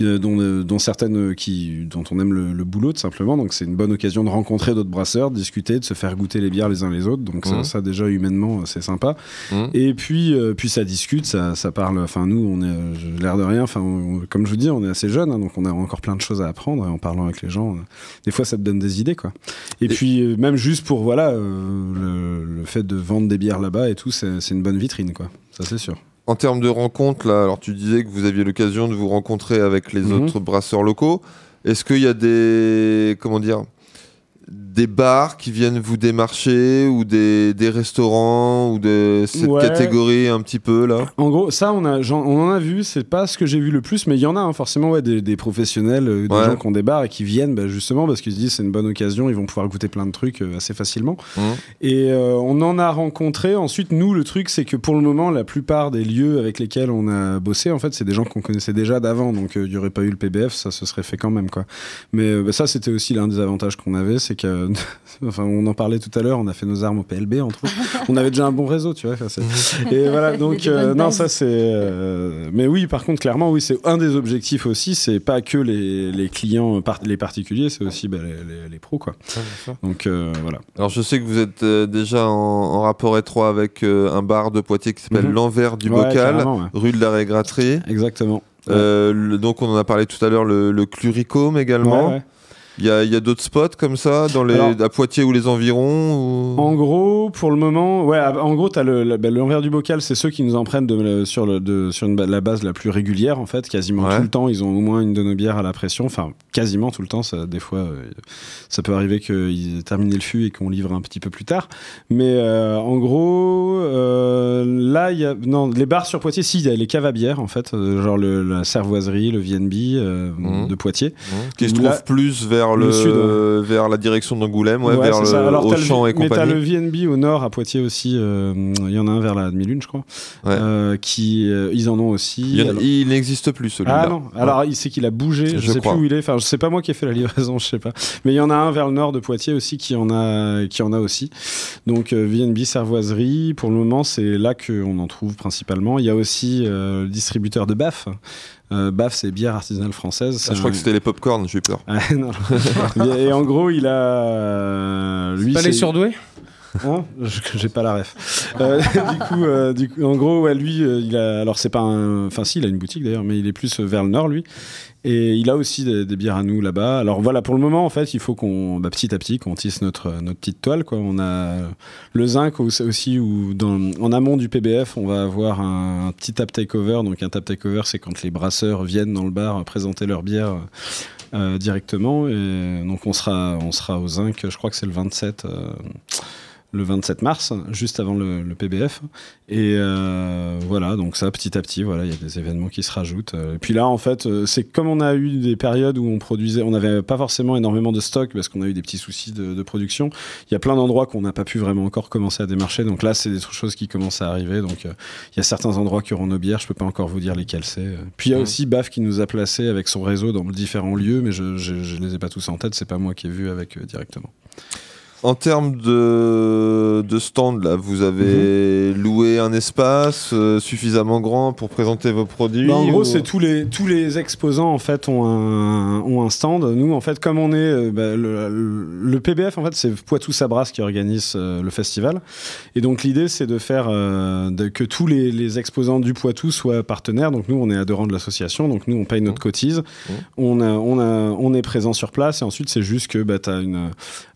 dont, euh, dont certaines euh, qui, dont on aime le, le boulot, tout simplement. Donc, c'est une bonne occasion de rencontrer d'autres brasseurs, de discuter, de se faire goûter les bières les uns les autres. Donc, ça, ça, déjà, humainement, euh, c'est sympa. Mhm. Et puis, euh, puis ça discute, ça, ça parle. Enfin, nous, on est euh, l'air de rien. Enfin, comme je vous dis, on est assez jeunes, hein, donc on a encore plein de choses à apprendre. Et en parlant avec les gens, euh, des fois, ça te donne des idées, quoi. Et, puis, euh, même juste pour voilà, euh, le, le fait de vendre des bières là-bas et tout, c'est c'est une bonne vitrine, quoi. Ça, c'est sûr. En termes de rencontres, là, alors tu disais que vous aviez l'occasion de vous rencontrer avec les Mhm. autres brasseurs locaux. Est-ce qu'il y a des comment dire des bars qui viennent vous démarcher ou des, des restaurants ou de cette Ouais. catégorie un petit peu là? En gros, ça, on, a, on en a vu, c'est pas ce que j'ai vu le plus, mais il y en a hein, forcément ouais, des, des professionnels, euh, des Ouais. gens qui ont des bars et qui viennent bah, justement parce qu'ils se disent c'est une bonne occasion, ils vont pouvoir goûter plein de trucs euh, assez facilement. Mhm. Et euh, on en a rencontré. Ensuite, nous, le truc, c'est que pour le moment, la plupart des lieux avec lesquels on a bossé, en fait, c'est des gens qu'on connaissait déjà d'avant, donc il n'y aurait pas eu le PBF, ça se serait fait quand même, quoi. Mais bah, ça, c'était aussi l'un des avantages qu'on avait, c'est que, enfin, on en parlait tout à l'heure, on a fait nos armes au PLB, entre autres. on avait déjà un bon réseau, tu vois. Et voilà, donc, euh, non, ça, c'est. euh, Mais oui, par contre, clairement, oui, c'est un des objectifs aussi, c'est pas que les, les clients, par- les particuliers, c'est aussi bah, les, les- les pros, quoi. Donc, euh, voilà. Alors je sais que vous êtes euh, déjà en, en rapport étroit avec euh, un bar de Poitiers qui s'appelle Mhm. l'Envers du Ouais, Bocal, ouais. rue de la Régratterie. Exactement. Euh, le- donc on en a parlé tout à l'heure, le, le Cluricome également. Il y a, a d'autres spots comme ça dans les, Alors- à Poitiers ou les environs ou- En gros, pour le moment, ouais, ah, en gros, t'as le, le- l'envers du bocal, c'est ceux qui nous en prennent de- sur, le, de- sur une la base la plus régulière, en fait. Quasiment Ouais. tout le temps, ils ont au moins une de nos bières à la pression. Enfin, quasiment tout le temps. Ça, des fois, euh, ça peut arriver qu'ils aient terminé le fût et qu'on livre un petit peu plus tard. Mais euh, en gros, euh, là, il y a. Non, les bars sur Poitiers, si, il y a les caves à bière, en fait. genre le- la cervoiserie, le VNB Mhm. de Poitiers. qui se trouve là- plus vers le, le sud, ouais. vers la direction d'Angoulême, ouais, Ouais, vers le. Alors, le Auchan V- et Mais t'as compagnie. le VNB au nord à Poitiers aussi. euh, Il y en a un vers la demi-lune, je crois. Euh, qui, euh, ils en ont aussi. Il, en n'existe plus celui-là. Ah non, alors il sait qu'il a bougé, je, Je sais crois. plus où il est, enfin je sais pas moi qui ai fait la livraison, je sais pas. Mais il y en a un vers le nord de Poitiers aussi qui en a, qui en a aussi. Donc VNB Servoiserie, pour le moment c'est là qu'on en trouve principalement. Il y a aussi le distributeur de BAF. Euh, BAF c'est bière artisanale française. Ah, je crois un- que c'était les popcorn, j'ai eu peur. Ah, non. Et en gros il a... Lui, Pas les surdoués Hein Je- J'ai pas la ref. Euh, du, coup, euh, du coup, en gros, ouais, lui, euh, il a. Alors, c'est pas un. Enfin, si, il a une boutique d'ailleurs, mais il est plus vers le nord, lui. Et il a aussi des, bières à nous là-bas. Alors voilà, pour le moment, en fait, il faut qu'on, bah, petit à petit, qu'on tisse notre, notre petite toile. Quoi. On a le zinc au- aussi, où en amont du PBF, on va avoir un, petit tap takeover. Donc un tap takeover, c'est quand les brasseurs viennent dans le bar présenter leur bière euh, directement. Et donc on sera, on sera au zinc, je crois que c'est le 27. euh, le 27 mars, juste avant le, le PBF. Et euh, voilà, donc ça, petit à petit, voilà, il y a des événements qui se rajoutent. Et puis là, en fait, euh, c'est comme on a eu des périodes où on produisait, on n'avait pas forcément énormément de stock parce qu'on a eu des petits soucis de, de production. Il y a plein d'endroits qu'on n'a pas pu vraiment encore commencer à démarcher. Donc là, c'est des choses qui commencent à arriver. Donc euh, il y a certains endroits qui auront nos bières. Je peux pas encore vous dire lesquels c'est. Puis il y a aussi Baf qui nous a placés avec son réseau dans différents lieux, mais je, je, je les ai pas tous en tête. C'est pas moi qui ai vu avec eux directement. En termes de, de stand, là, vous avez Mhm. loué un espace euh, suffisamment grand pour présenter vos produits Bah, en gros, ou- c'est tous les tous les exposants en fait ont un ont un stand. Nous, en fait, comme on est euh, bah, le, PBF, en fait, c'est Poitou Sabras qui organise euh, le festival. Et donc l'idée, c'est de faire de- que tous les, les exposants du Poitou soient partenaires. Donc nous, on est adhérents de l'association. Donc nous, on paye notre cotise. On a on a on est présent sur place. Et ensuite, c'est juste que bah, une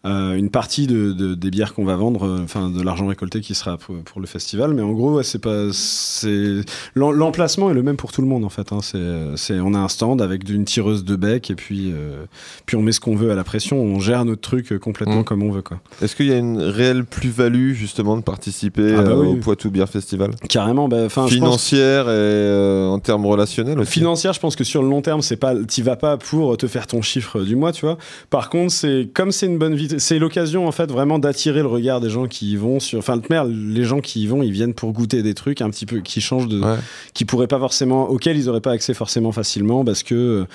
euh, une partie de, de- des bières qu'on va vendre, euh, enfin de l'argent récolté qui sera pour, pour le festival. Mais en gros, ouais, c'est pas, c'est l'em- l'emplacement est le même pour tout le monde en fait. hein. C'est, on a un stand avec une tireuse de bec et puis euh, puis on met ce qu'on veut à la pression. On gère notre truc euh, complètement Mm. comme on veut quoi. Est-ce qu'il y a une réelle plus-value justement de participer Ah bah euh, au Poitou Beer Festival? Carrément. Bah, pense- Financière et euh, en termes relationnels aussi Financière, je pense que sur le long terme, c'est pas, t'y vas pas pour te faire ton chiffre du mois, tu vois. Par contre, c'est comme c'est une bonne vie, c'est l'occasion en fait vraiment d'attirer le regard des gens qui y vont sur. Enfin, le les gens qui y vont, ils viennent pour goûter des trucs un petit peu qui changent de, qui pourraient pas forcément, auxquels ils auraient pas accès forcément facilement parce que.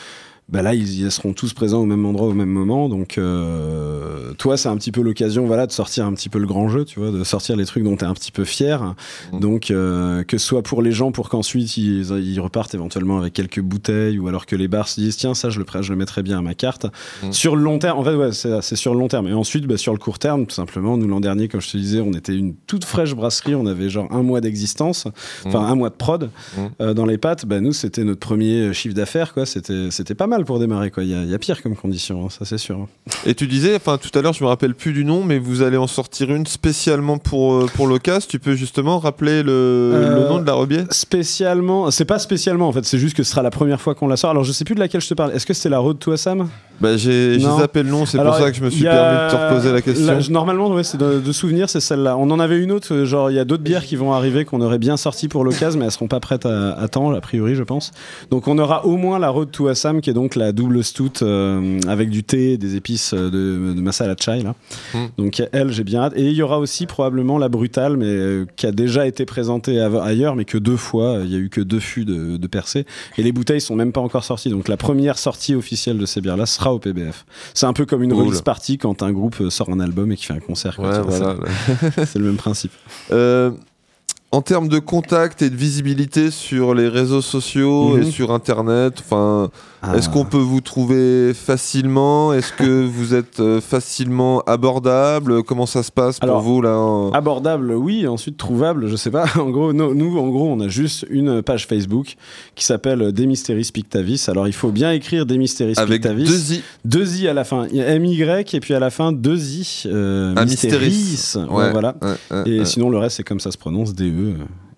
Bah là, ils, ils seront tous présents au même endroit au même moment. Donc, euh, toi, c'est un petit peu l'occasion, voilà, de sortir un petit peu le grand jeu, tu vois, de sortir les trucs dont tu es un petit peu fier. Donc, euh, que ce soit pour les gens, pour qu'ensuite ils, ils repartent éventuellement avec quelques bouteilles, ou alors que les bars se disent, tiens, ça, je le, je le mettrais bien à ma carte. Sur le long terme, en fait, ouais, c'est sur le long terme. Et ensuite, bah, sur le court terme, tout simplement, nous, l'an dernier, comme je te disais, on était une toute fraîche brasserie, on avait genre un mois d'existence, enfin, Mm. un mois de prod Mm. euh, dans les pattes. Bah, nous, c'était notre premier chiffre d'affaires, quoi. C'était c'était pas mal pour démarrer, quoi. Il y, a- il y a pire comme condition, hein, ça, c'est sûr. Et tu disais, enfin tout à l'heure, je me rappelle plus du nom, mais vous allez en sortir une spécialement pour, euh, pour. Tu peux justement rappeler le, Euh, le nom de la rebier? Spécialement, c'est pas spécialement en fait, c'est juste que ce sera la première fois qu'on la sort. Alors je sais plus de laquelle je te parle. Est-ce que c'était la Road to Assam? Bah, J'ai zappé le nom, c'est pour ça que je me suis a- permis de te reposer la question. normalement, ouais, c'est de, de souvenir, c'est celle-là. On en avait une autre, euh, genre il y a d'autres bières qui vont arriver qu'on aurait bien sorti pour l'occasion, mais elles seront pas prêtes à, à temps, a priori, je pense. Donc on aura au moins la Road to Assam, qui est donc la double stout euh, avec du thé, et des épices euh, de, de masala chai là. Mm. Donc elle, j'ai bien hâte. Et il y aura aussi probablement la brutale, mais euh, qui a déjà été présentée ailleurs, mais que deux fois. Il y a eu que deux fûts de, de percée. Et les bouteilles sont même pas encore sorties. Donc la première sortie officielle de ces bières-là sera au PBF. C'est un peu comme une Cool. release party quand un groupe sort un album et qui fait un concert. Ouais, voilà. c'est- C'est le même principe. Euh, en termes de contact et de visibilité sur les réseaux sociaux Mhm. et sur Internet, enfin, Ah. est-ce qu'on peut vous trouver facilement? Est-ce que vous êtes euh, facilement abordable? Comment ça se passe pour Alors, vous là en- Abordable, oui. Ensuite, trouvable, je sais pas. En gros, no- nous, en gros, on a juste une page Facebook qui s'appelle Demisteris Pictavis. Alors, il faut bien écrire Demisteris Avec Pictavis. deux i. Deux i à la fin. MY et puis à la fin deux i. Euh, Ah, Mysteris. Mysteris. Ouais, Ouais, voilà. ouais, et sinon, le reste, c'est comme ça se prononce, DE.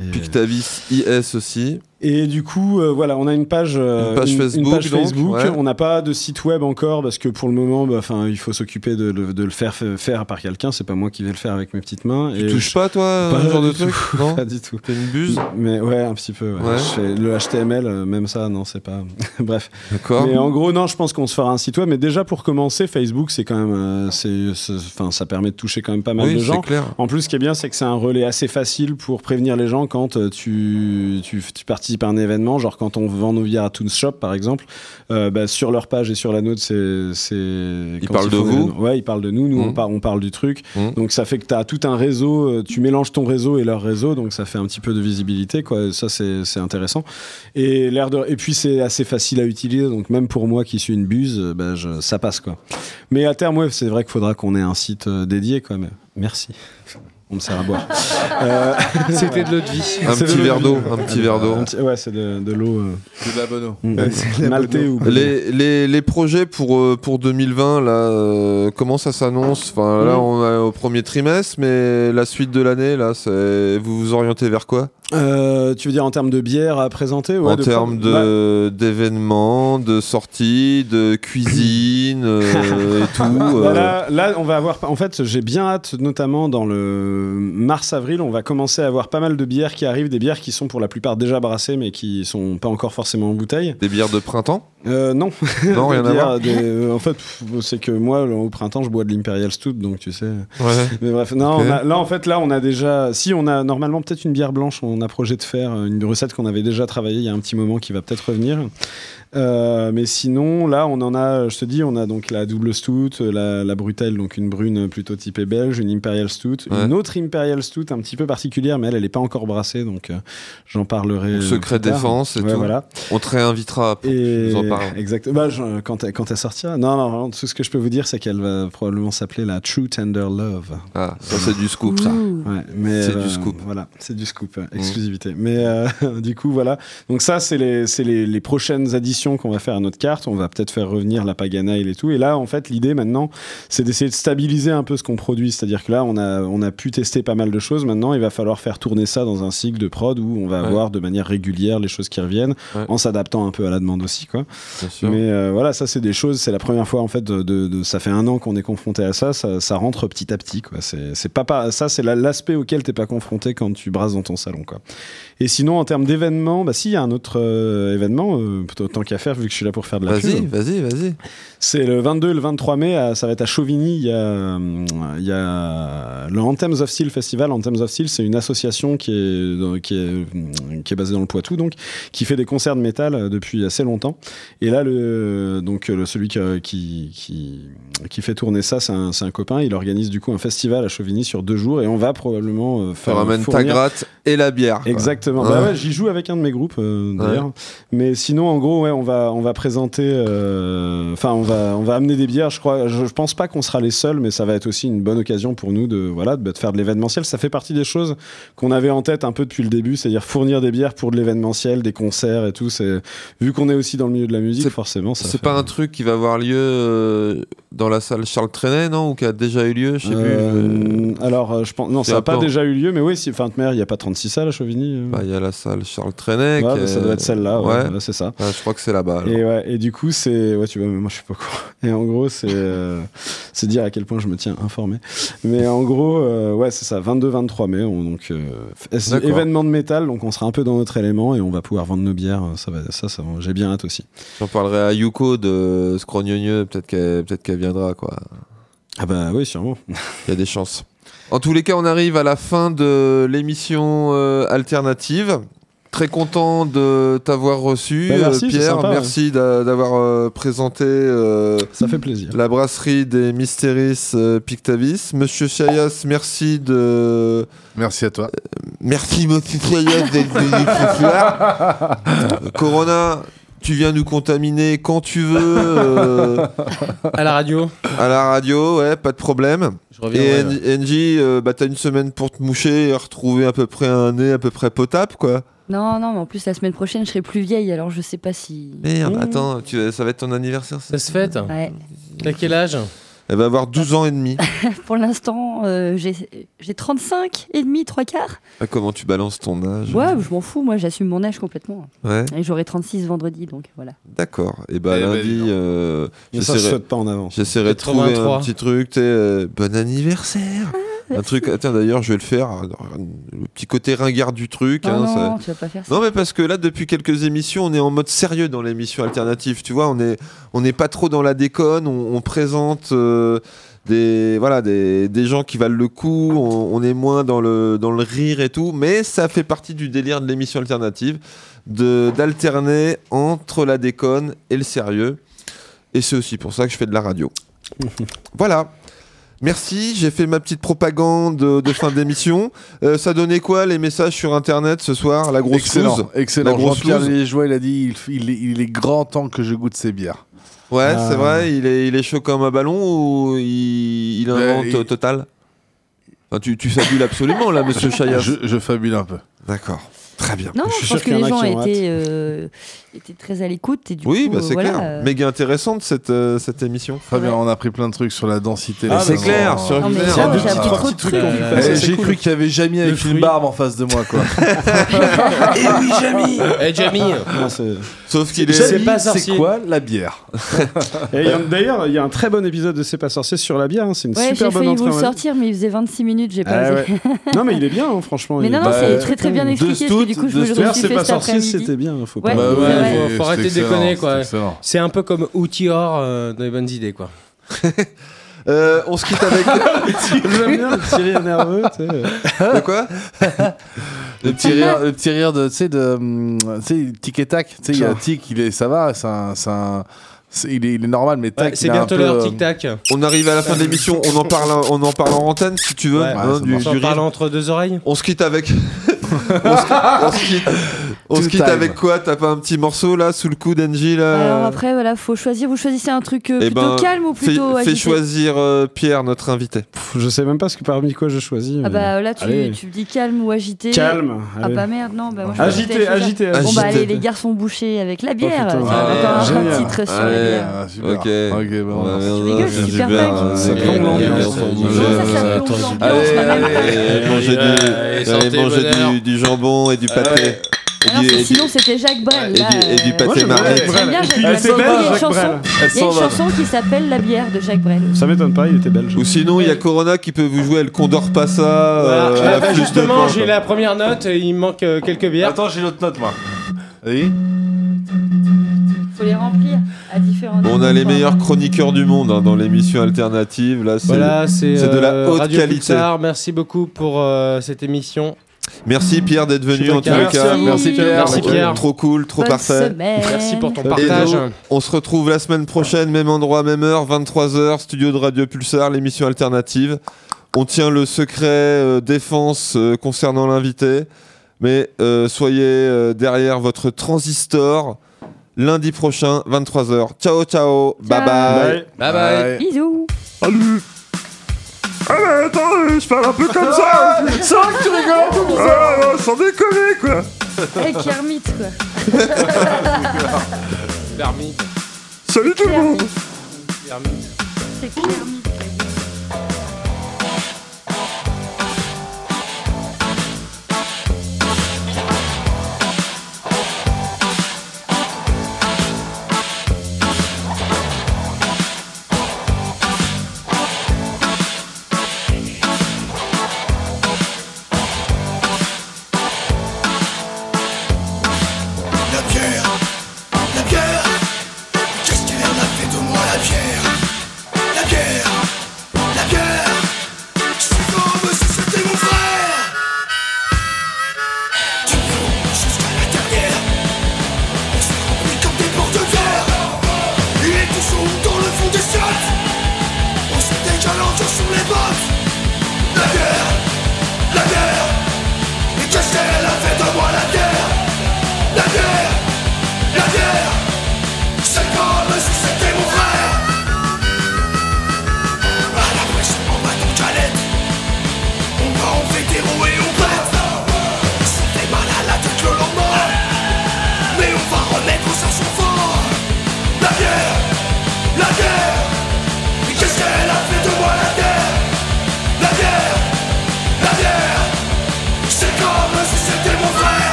et- Pictavis IS aussi. Et du coup, euh, voilà, on a une page, euh, Une page Facebook, page donc, Facebook. ouais. On n'a pas de site web encore parce que pour le moment, bah, il faut s'occuper de, le- de le faire faire par quelqu'un. C'est pas moi qui vais le faire avec mes petites mains. Tu Et touches je- pas toi Pas ce genre de truc. Non Pas du tout. T'es une buse Mais ouais, un petit peu. ouais. Ouais. Je fais le HTML, euh, même ça, non, c'est pas. Bref. D'accord. Mais en gros, non, je pense qu'on se fera un site web. Mais déjà pour commencer, Facebook, c'est quand même, euh, c'est, c'est- enfin, ça permet de toucher quand même pas mal Oui, de gens. clair. En plus, ce qui est bien, c'est que c'est un relais assez facile pour prévenir les gens quand tu, tu, tu participes participent à un événement, genre quand on vend nos bières à Toons Shop par exemple, euh, bah, sur leur page et sur la nôtre, c'est. Ils quand parlent de vous. Ouais, ils parlent de nous, nous on, on parle du truc. Mhm. Donc ça fait que tu as tout un réseau, euh, tu mélanges ton réseau et leur réseau, donc ça fait un petit peu de visibilité, quoi. Ça c'est c'est intéressant. Et, l'air de... et puis c'est assez facile à utiliser, donc même pour moi qui suis une buse, euh, bah, je- ça passe quoi. Mais à terme, ouais, c'est vrai qu'il faudra qu'on ait un site dédié quoi. Mais merci. On me sert à boire. Euh, C'était de l'eau de vie. Un petit verre d'eau, un petit verre d'eau. Ouais, c'est de, de l'eau. euh, De la bonne eau. mm, maltais ou Les, les, les projets pour, euh, pour 2020, là, euh, comment ça s'annonce? Enfin, Là, Mhm. on est au premier trimestre, mais la suite de l'année, là, c'est- vous vous orientez vers quoi? Euh, tu veux dire en termes de bière à présenter ouais, En termes Ouais. de- d'événements, de, sorties, de cuisine euh, et tout euh. Bah là, là, on va avoir. En fait, j'ai bien hâte, notamment dans le mars-avril, on va commencer à avoir pas mal de bières qui arrivent, des bières qui sont pour la plupart déjà brassées, mais qui sont pas encore forcément en bouteille. Des bières de printemps? Euh, non. Non, rien à voir. des- euh, en fait, c'est que moi, au printemps, je bois de l'Imperial Stout, donc tu sais. Ouais. Mais bref, non, a- là, en fait, là, on a déjà. Si, on a normalement peut-être une bière blanche, on a projet de faire une recette qu'on avait déjà travaillée il y a un petit moment qui va peut-être revenir. Euh, mais sinon, là, on en a, je te dis, on a donc la double stout, la, la brutelle, donc une brune plutôt typée belge, une imperial stout, Ouais. une autre imperial stout un petit peu particulière, mais elle, elle est pas encore brassée, donc euh, j'en parlerai. euh, Secret plus tard. défense et Ouais, tout. Voilà. On te réinvitera pour que Et tu nous en parles. exact. Bah, je- quand, elle, quand elle sortira. Non, non, non, tout ce que je peux vous dire, c'est qu'elle va probablement s'appeler la True Tender Love. Ah, ça c'est du scoop, ça. Ouais, C'est euh, du scoop. Voilà, c'est du scoop, euh, exclusivité. Mais euh, du coup, voilà. Donc ça, c'est les, c'est les, les prochaines additions qu'on va faire à notre carte. On va peut-être faire revenir la Paganail et tout. Et là, en fait, l'idée maintenant, c'est d'essayer de stabiliser un peu ce qu'on produit. C'est-à-dire que là, on a, on a pu tester pas mal de choses. Maintenant, il va falloir faire tourner ça dans un cycle de prod où on va Ouais. avoir de manière régulière les choses qui reviennent, Ouais. en s'adaptant un peu à la demande aussi, quoi. Mais euh, voilà, ça c'est des choses. C'est la première fois en fait. De, de- de- ça fait un an qu'on est confronté à ça. Ça, ça rentre petit à petit. Quoi. C'est, c'est pas, pas ça, c'est la- l'aspect auquel t'es pas confronté quand tu brasses dans ton salon. Quoi. Et sinon, en termes d'événements, bah si, il y a un autre euh, événement. euh, tant qu'à faire, vu que je suis là pour faire de la Vas-y, vas-y, vas-y. C'est le 22 et le 23 mai, à- ça va être à Chauvigny. Il y a, hum, il y a le Anthems of Steel Festival. Anthems of Steel, c'est une association qui est, dans- qui, est, qui est basée dans le Poitou, donc, qui fait des concerts de métal euh, depuis assez longtemps. Et là, le, donc, celui qui, qui, qui, qui fait tourner ça, c'est un, un copain. Il organise du coup un festival à Chauvigny sur deux jours et on va probablement euh, Tu faire. ramènes ta fournir- gratte et la bière. quoi. Exactement. Bah ouais, j'y joue avec un de mes groupes euh, d'ailleurs. Mais sinon, en gros, ouais, on va on va présenter. euh, Enfin, on va on va amener des bières. Je crois. Je, je pense pas qu'on sera les seuls, mais ça va être aussi une bonne occasion pour nous de voilà de, de faire de l'événementiel. Ça fait partie des choses qu'on avait en tête un peu depuis le début, c'est-à-dire fournir des bières pour de l'événementiel, des concerts et tout. C'est vu qu'on est aussi dans le milieu de la musique, forcément. Ça C'est pas un truc qui va avoir lieu euh, dans la salle Charles Trenet, non Ou qui a déjà eu lieu Je sais plus. Euh, alors, euh, je pense non, ça n'a pas déjà eu lieu, mais oui, si, enfin, de il n'y a pas 36 salles à Chauvigny. euh. Bah, Il y a la salle Charles Trenet. Ouais, bah, ça doit être celle-là, ouais, ouais, c'est ça. Je crois que c'est là-bas. Et, ouais, et du coup, c'est. Ouais, tu vois, mais moi je suis pas au courant. Et en gros, c'est. euh, c'est dire à quel point je me tiens informé. Mais en gros, euh, ouais, c'est ça, 22-23 mai. on- donc, euh, événement de métal, donc on sera un peu dans notre élément et on va pouvoir vendre nos bières. Ça, va, ça, ça va- j'ai bien hâte aussi. J'en parlerai à Yuko de Scrognonieux, peut-être qu'elle peut qu'elle viendra, quoi. Ah bah oui, sûrement. Il y a des chances. En tous les cas, on arrive à la fin de l'émission euh, alternative. Très content de t'avoir reçu, Bah, merci, euh, Pierre. sympa, merci d'a- d'avoir euh, présenté euh, Ça fait plaisir. la brasserie des Mystéris euh, Pictavis. Monsieur Chayas, merci de. Merci à toi. Merci, monsieur Chayas, d'être venu ce soir. Corona, tu viens nous contaminer quand tu veux. euh, À la radio. à la radio, ouais, pas de problème. Je reviens, et ouais, NJ, euh, bah, t'as une semaine pour te moucher et retrouver à peu près un nez à peu près potable, quoi. Non, non, mais en plus, la semaine prochaine, je serai plus vieille, alors je sais pas si. Merde, Mmh. attends, tu, ça va être ton anniversaire, ça Ça se fête Ouais. T'as quel âge? Elle va avoir 12 ans et demi. Pour l'instant, euh, j'ai j'ai 35 et demi, trois quarts. Ah, comment tu balances ton âge? Ouais, je m'en fous, moi, j'assume mon âge complètement. Ouais. Et j'aurai 36 vendredi, donc voilà. D'accord. Et bah Eh ben, lundi, donc. euh, Mais ça se j'essaierai- souhaite pas en avance. j'essaierai de trouver 83. un petit truc, tu sais, euh, bon anniversaire. Un truc, attends d'ailleurs, je vais le faire. Le petit côté ringard du truc. Oh hein, ça- non, tu vas pas faire ça. Non mais parce que là depuis quelques émissions on est en mode sérieux dans l'émission alternative tu vois on est on n'est pas trop dans la déconne on, on présente euh, des, voilà, des, des gens qui valent le coup, on, on est moins dans le, dans le rire et tout, mais ça fait partie du délire de l'émission alternative, de- d'alterner entre la déconne et le sérieux. Et c'est aussi pour ça que je fais de la radio. voilà. Merci, j'ai fait ma petite propagande de, fin d'émission. Euh, ça donnait quoi les messages sur internet ce soir La grosse excellent, loose? excellent. La grosse Jean-Pierre il a dit il, il est, il est grand temps que je goûte ces bières. Ouais, Ah. c'est vrai, il est, il est chaud comme un ballon ou il, il Ouais, invente il- au total? Enfin, tu, tu fabules absolument là, monsieur Chayas. Je, je fabule un peu. D'accord, très bien. Non, je, suis sûr pense que y les a gens étaient, euh, étaient très à l'écoute et du Oui, coup, bah, c'est voilà, clair. euh, Méga intéressante cette, euh, cette émission. Fabien, on a appris plein de trucs sur la densité. Ah, c'est clair, sur Non, mais j'ai petits, appris trois petits trucs. trucs qu'on euh, peut passer, c'est J'ai cool. cru qu'il y avait Jamie avec une barbe en face de moi, quoi. Eh oui, Jamie Eh, Jamie Non, c'est- Sauf qu'il est. C'est pas c'est sorcier. quoi la bière Et il y a- D'ailleurs, il y a un très bon épisode de C'est pas sorcier sur la bière. hein, C'est une j'ai super bonne failli entrée. vous le sortir, mais il faisait 26 minutes, j'ai pas Ah. Non, mais il est bien, hein, franchement. Mais il non, est- non, c'est euh, très très bien expliqué, du coup, je me le C'est pas sorcier, c'était bien. Faut Ouais. pas. Bah ouais, faut arrêter de déconner, c'est quoi. C'est un peu comme outil or euh, dans les bonnes idées, quoi. Euh, on se quitte avec. J'aime bien le petit rire nerveux. tu sais. de quoi Le petit rire, le petit rire de, tu sais, de, hum, tu sais, tic et tac. Tu sais, il y a tic, il est, ça va, c'est un, il, est, il est normal, mais tac, Ouais, c'est bientôt l'heure euh, tic-tac. On arrive à la fin de l'émission, on en parle, on en parle en antenne si tu veux, Ouais, hein, du, On parle entre deux oreilles On se quitte avec. On se, quitte, on se quitte time. avec quoi? T'as pas un petit morceau là sous le coup d'Engie là? Alors après, voilà, faut choisir. Vous choisissez un truc euh, Eh plutôt ben, calme ou Fais, plutôt fais agité? choisir euh, Pierre, notre invité. Pff, Je sais même pas ce que parmi quoi je choisis. Ah mais- bah là, tu, Allez. tu me dis calme ou agité. Calme. Ah allez. bah merde, non. Bah moi, je Agité, chose- agité, Bon agité. bah allez, les garçons bouchés avec la bière. encore un titre sur la bière. Ah, super. Ok. Ok, bon, Ouais, on- rigoles, c'est super Allez, du, du jambon et du pâté. Du- sinon c'était Jacques Brel. et là, du- et du euh, pâté Moi, j'aime bien J'aime bien Jacques Il Brel. était Il y a une chanson- Brel. Elle Il y a s'en une va. chanson qui s'appelle La bière de Jacques Brel. Ça m'étonne pas, il était belge. Ou sinon, il y a Corona qui peut vous jouer le Condor pas ça. Voilà. euh, Ah, bah, justement, j'ai la première note, et il me manque euh, quelques bières. Attends, j'ai l'autre note, moi. Oui. Faut les remplir à différents Bon, on a les meilleurs chroniqueurs du monde hein, dans l'émission alternative. Là, c'est- Voilà, de la haute Radio qualité. Merci beaucoup pour euh, cette émission. Merci Pierre d'être venu en tous d'accord. les Merci cas. Merci, Pierre. Merci, Ouais, Pierre. Trop cool, trop Bonne parfait. semaine. Merci pour ton partage. nous, on se retrouve la semaine prochaine, même endroit, même heure, 23h, studio de Radio Pulsar, l'émission alternative. On tient le secret euh, défense euh, concernant l'invité, mais euh, soyez euh, derrière votre transistor lundi prochain, 23h. Ciao, ciao, bye bye. Bye bye. Bisous. Salut Ah mais attends, je parle un peu comme ça C'est vrai que tu rigoles ah, Sans déconner quoi Avec Kermit, quoi. Kermit. Salut tout le monde Kermit. C'est Kermit.